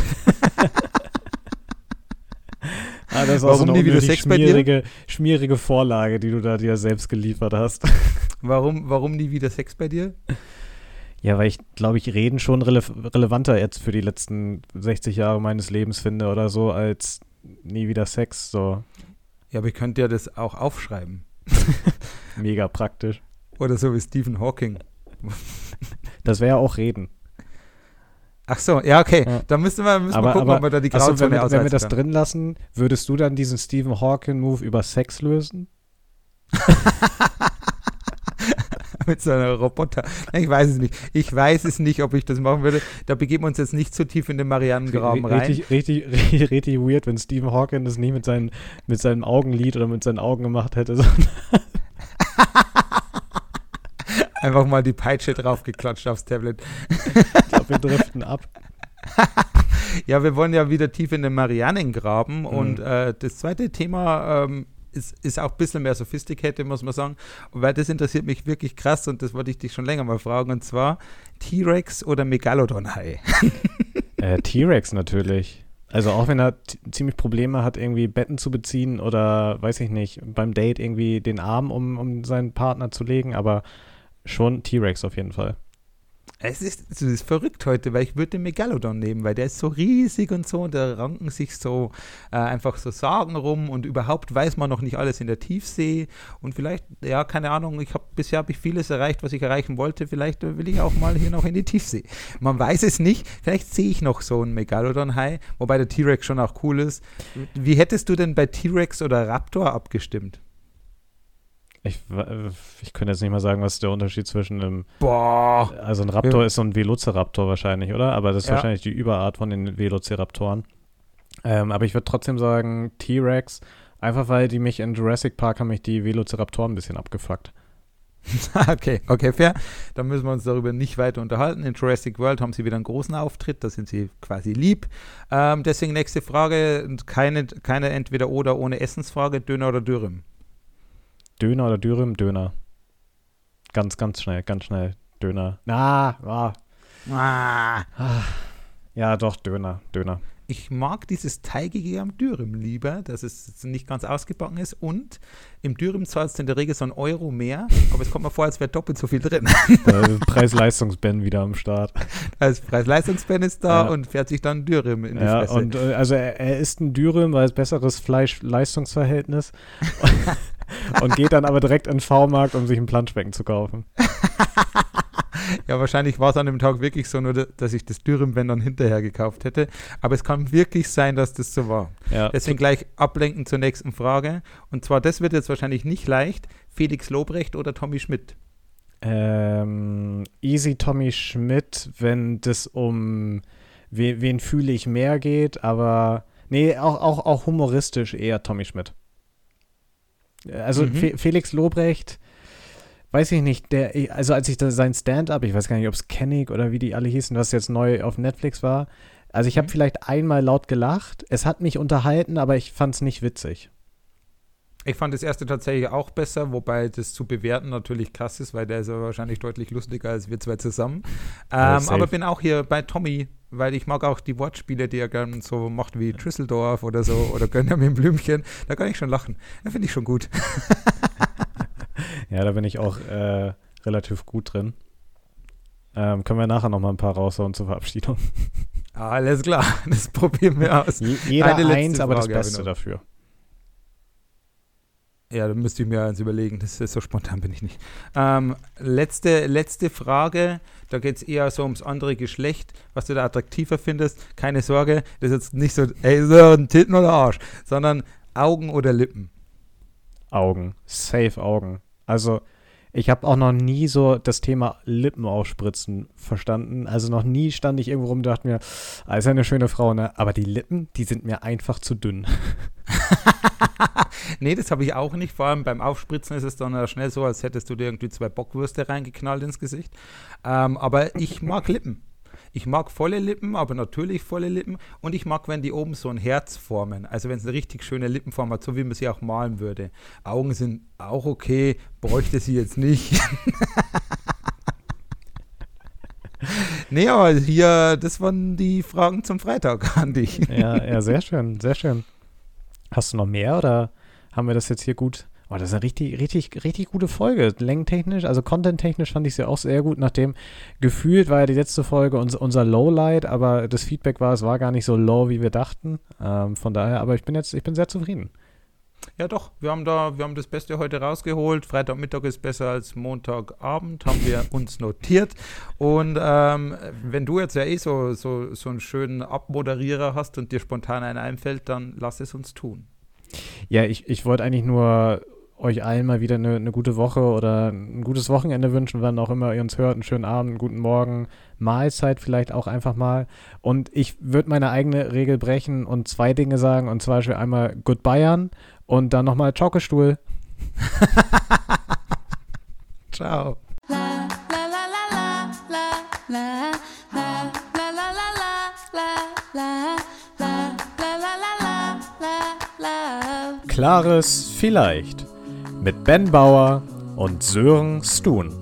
Ah, das ist Warum so nie wieder Sex bei dir? schmierige, schmierige Vorlage, die du da dir selbst geliefert hast. Warum, warum nie wieder Sex bei dir? Ja, weil ich glaube, ich Reden schon rele relevanter jetzt für die letzten 60 Jahre meines Lebens finde oder so, als nie wieder Sex. So Ja, aber ich könnte ja das auch aufschreiben. mega praktisch. Oder so wie Stephen Hawking. Das wäre ja auch Reden. Ach so, ja, okay. Ja. Da müssen wir, müssen wir Aber, gucken, aber ob wir da die Grauzone wenn, wir, wenn wir das drin lassen, würdest du dann diesen Stephen Hawking-Move über Sex lösen? mit so einer Roboter. Ich weiß es nicht. Ich weiß es nicht, ob ich das machen würde. Da begeben wir uns jetzt nicht zu tief in den Marianengraben rein. Richtig, richtig, richtig, richtig weird, wenn Stephen Hawking das nicht mit, seinen, mit seinem Augenlid oder mit seinen Augen gemacht hätte. sondern- Einfach mal die Peitsche draufgeklatscht aufs Tablet. Ich glaube, wir driften ab. Ja, wir wollen ja wieder tief in den Marianengraben Mhm. und äh, das zweite Thema ähm, ist, ist auch ein bisschen mehr sophisticated, muss man sagen, weil das interessiert mich wirklich krass und das wollte ich dich schon länger mal fragen und zwar T-Rex oder Megalodon-Hai? Äh, T-Rex natürlich. Also auch wenn er ziemlich Probleme hat, irgendwie Betten zu beziehen oder, weiß ich nicht, beim Date irgendwie den Arm um, um seinen Partner zu legen, aber schon T-Rex auf jeden Fall. Es ist, es ist verrückt heute, weil ich würde den Megalodon nehmen, weil der ist so riesig und so und da ranken sich so äh, einfach so Sagen rum und überhaupt weiß man noch nicht alles in der Tiefsee und vielleicht, ja, keine Ahnung, ich habe bisher habe ich vieles erreicht, was ich erreichen wollte, vielleicht äh, will ich auch mal hier noch in die Tiefsee. Man weiß es nicht, vielleicht sehe ich noch so einen Megalodon-Hai, wobei der T-Rex schon auch cool ist. Wie hättest du denn bei T-Rex oder Raptor abgestimmt? Ich, äh, ich könnte jetzt nicht mal sagen, was ist der Unterschied zwischen einem, Boah, also ein Raptor ist so ein Velociraptor wahrscheinlich, oder? Aber das ist Ja. wahrscheinlich die Überart von den Velociraptoren. Ähm, aber ich würde trotzdem sagen T-Rex, einfach weil die mich in Jurassic Park haben mich die Velociraptoren ein bisschen abgefuckt. okay, okay, fair. Dann müssen wir uns darüber nicht weiter unterhalten. In Jurassic World haben sie wieder einen großen Auftritt, da sind sie quasi lieb. Ähm, deswegen nächste Frage, keine, keine entweder oder ohne Essensfrage, Döner oder Dürüm? Döner oder Dürüm? Döner. Ganz, ganz schnell, ganz schnell. Döner. Na, ah, Ah. ja, doch, Döner, Döner. Ich mag dieses Teigige am Dürüm lieber, dass es nicht ganz ausgebacken ist. Und im Dürüm zahlst du in der Regel so einen Euro mehr, aber es kommt mir vor, als wäre doppelt so viel drin. Preis-Leistungs-Ben wieder am Start. Als Preis-Leistungs-Ben ist da Ja. und fährt sich dann Dürüm in die Ja, Fresse. und äh, also er, er isst ein Dürüm, weil es besseres Fleisch-Leistungsverhältnis und geht dann aber direkt in den V-Markt, um sich ein Planschbecken zu kaufen. Ja, wahrscheinlich war es an dem Tag wirklich so, nur da- dass ich das wenn dann hinterher gekauft hätte. Aber es kann wirklich sein, dass das so war. Ja, Deswegen gleich ablenken zur nächsten Frage. Und zwar, das wird jetzt wahrscheinlich nicht leicht. Felix Lobrecht oder Tommy Schmidt? Ähm, easy Tommy Schmidt, wenn das um we, wen fühle ich mehr geht, aber nee, auch, auch, auch humoristisch eher Tommy Schmidt. Also Mhm. Fe Felix Lobrecht, weiß ich nicht, der, also als ich da sein Stand-up, ich weiß gar nicht, ob es Kennig oder wie die alle hießen, was jetzt neu auf Netflix war. Also ich habe Mhm. vielleicht einmal laut gelacht. Es hat mich unterhalten, aber ich fand es nicht witzig. Ich fand das erste tatsächlich auch besser, wobei das zu bewerten natürlich krass ist, weil der ist ja wahrscheinlich deutlich lustiger als wir zwei zusammen. Ähm, aber bin auch hier bei Tommy, weil ich mag auch die Wortspiele, die er gern so macht wie Düsseldorf oder so oder Gönner mit dem Blümchen. Da kann ich schon lachen. Da finde ich schon gut. Ja, da bin ich auch äh, relativ gut drin. Ähm, können wir nachher noch mal ein paar raushauen zur Verabschiedung. Alles klar, das probieren wir aus. Je, jeder eins, aber das Beste dafür. Ja, da müsste ich mir eins überlegen. Das ist so spontan bin ich nicht. Ähm, letzte, letzte Frage. Da geht es eher so ums andere Geschlecht, was du da attraktiver findest. Keine Sorge, das ist jetzt nicht so, ey, so ein Titten oder Arsch, sondern Augen oder Lippen. Augen. Safe Augen. Also, ich habe auch noch nie so das Thema Lippen aufspritzen verstanden. Also noch nie stand ich irgendwo rum und dachte mir, ah, ist ja eine schöne Frau, ne? Aber die Lippen, die sind mir einfach zu dünn. nee, das habe ich auch nicht. Vor allem beim Aufspritzen ist es dann schnell so, als hättest du dir irgendwie zwei Bockwürste reingeknallt ins Gesicht. Ähm, aber ich mag Lippen. Ich mag volle Lippen, aber natürlich volle Lippen. Und ich mag, wenn die oben so ein Herz formen. Also wenn es eine richtig schöne Lippenform hat, so wie man sie auch malen würde. Augen sind auch okay, bräuchte sie jetzt nicht. nee, aber hier, das waren die Fragen zum Freitag an dich. Ja, ja, sehr schön, sehr schön. Hast du noch mehr oder haben wir das jetzt hier gut? Oh, das ist eine richtig, richtig, richtig gute Folge. Längentechnisch, also contenttechnisch fand ich sie auch sehr gut. Nachdem gefühlt war ja die letzte Folge uns, unser Lowlight, aber das Feedback war, es war gar nicht so low, wie wir dachten. Ähm, von daher, aber ich bin jetzt, ich bin sehr zufrieden. Ja, doch, wir haben da, wir haben das Beste heute rausgeholt. Freitagmittag ist besser als Montagabend, haben wir uns notiert. Und ähm, wenn du jetzt ja eh so, so, so einen schönen Abmoderierer hast und dir spontan einen einfällt, dann lass es uns tun. Ja, ich, ich wollte eigentlich nur euch allen mal wieder eine, eine, gute Woche oder ein gutes Wochenende wünschen, wann auch immer ihr uns hört. Einen schönen Abend, einen guten Morgen, Mahlzeit vielleicht auch einfach mal. Und ich würde meine eigene Regel brechen und zwei Dinge sagen. Und zwar Beispiel einmal Good Bayern und dann nochmal Schaukelstuhl. Ciao. Klares Vielleicht mit Ben Bauer und Sören Stun.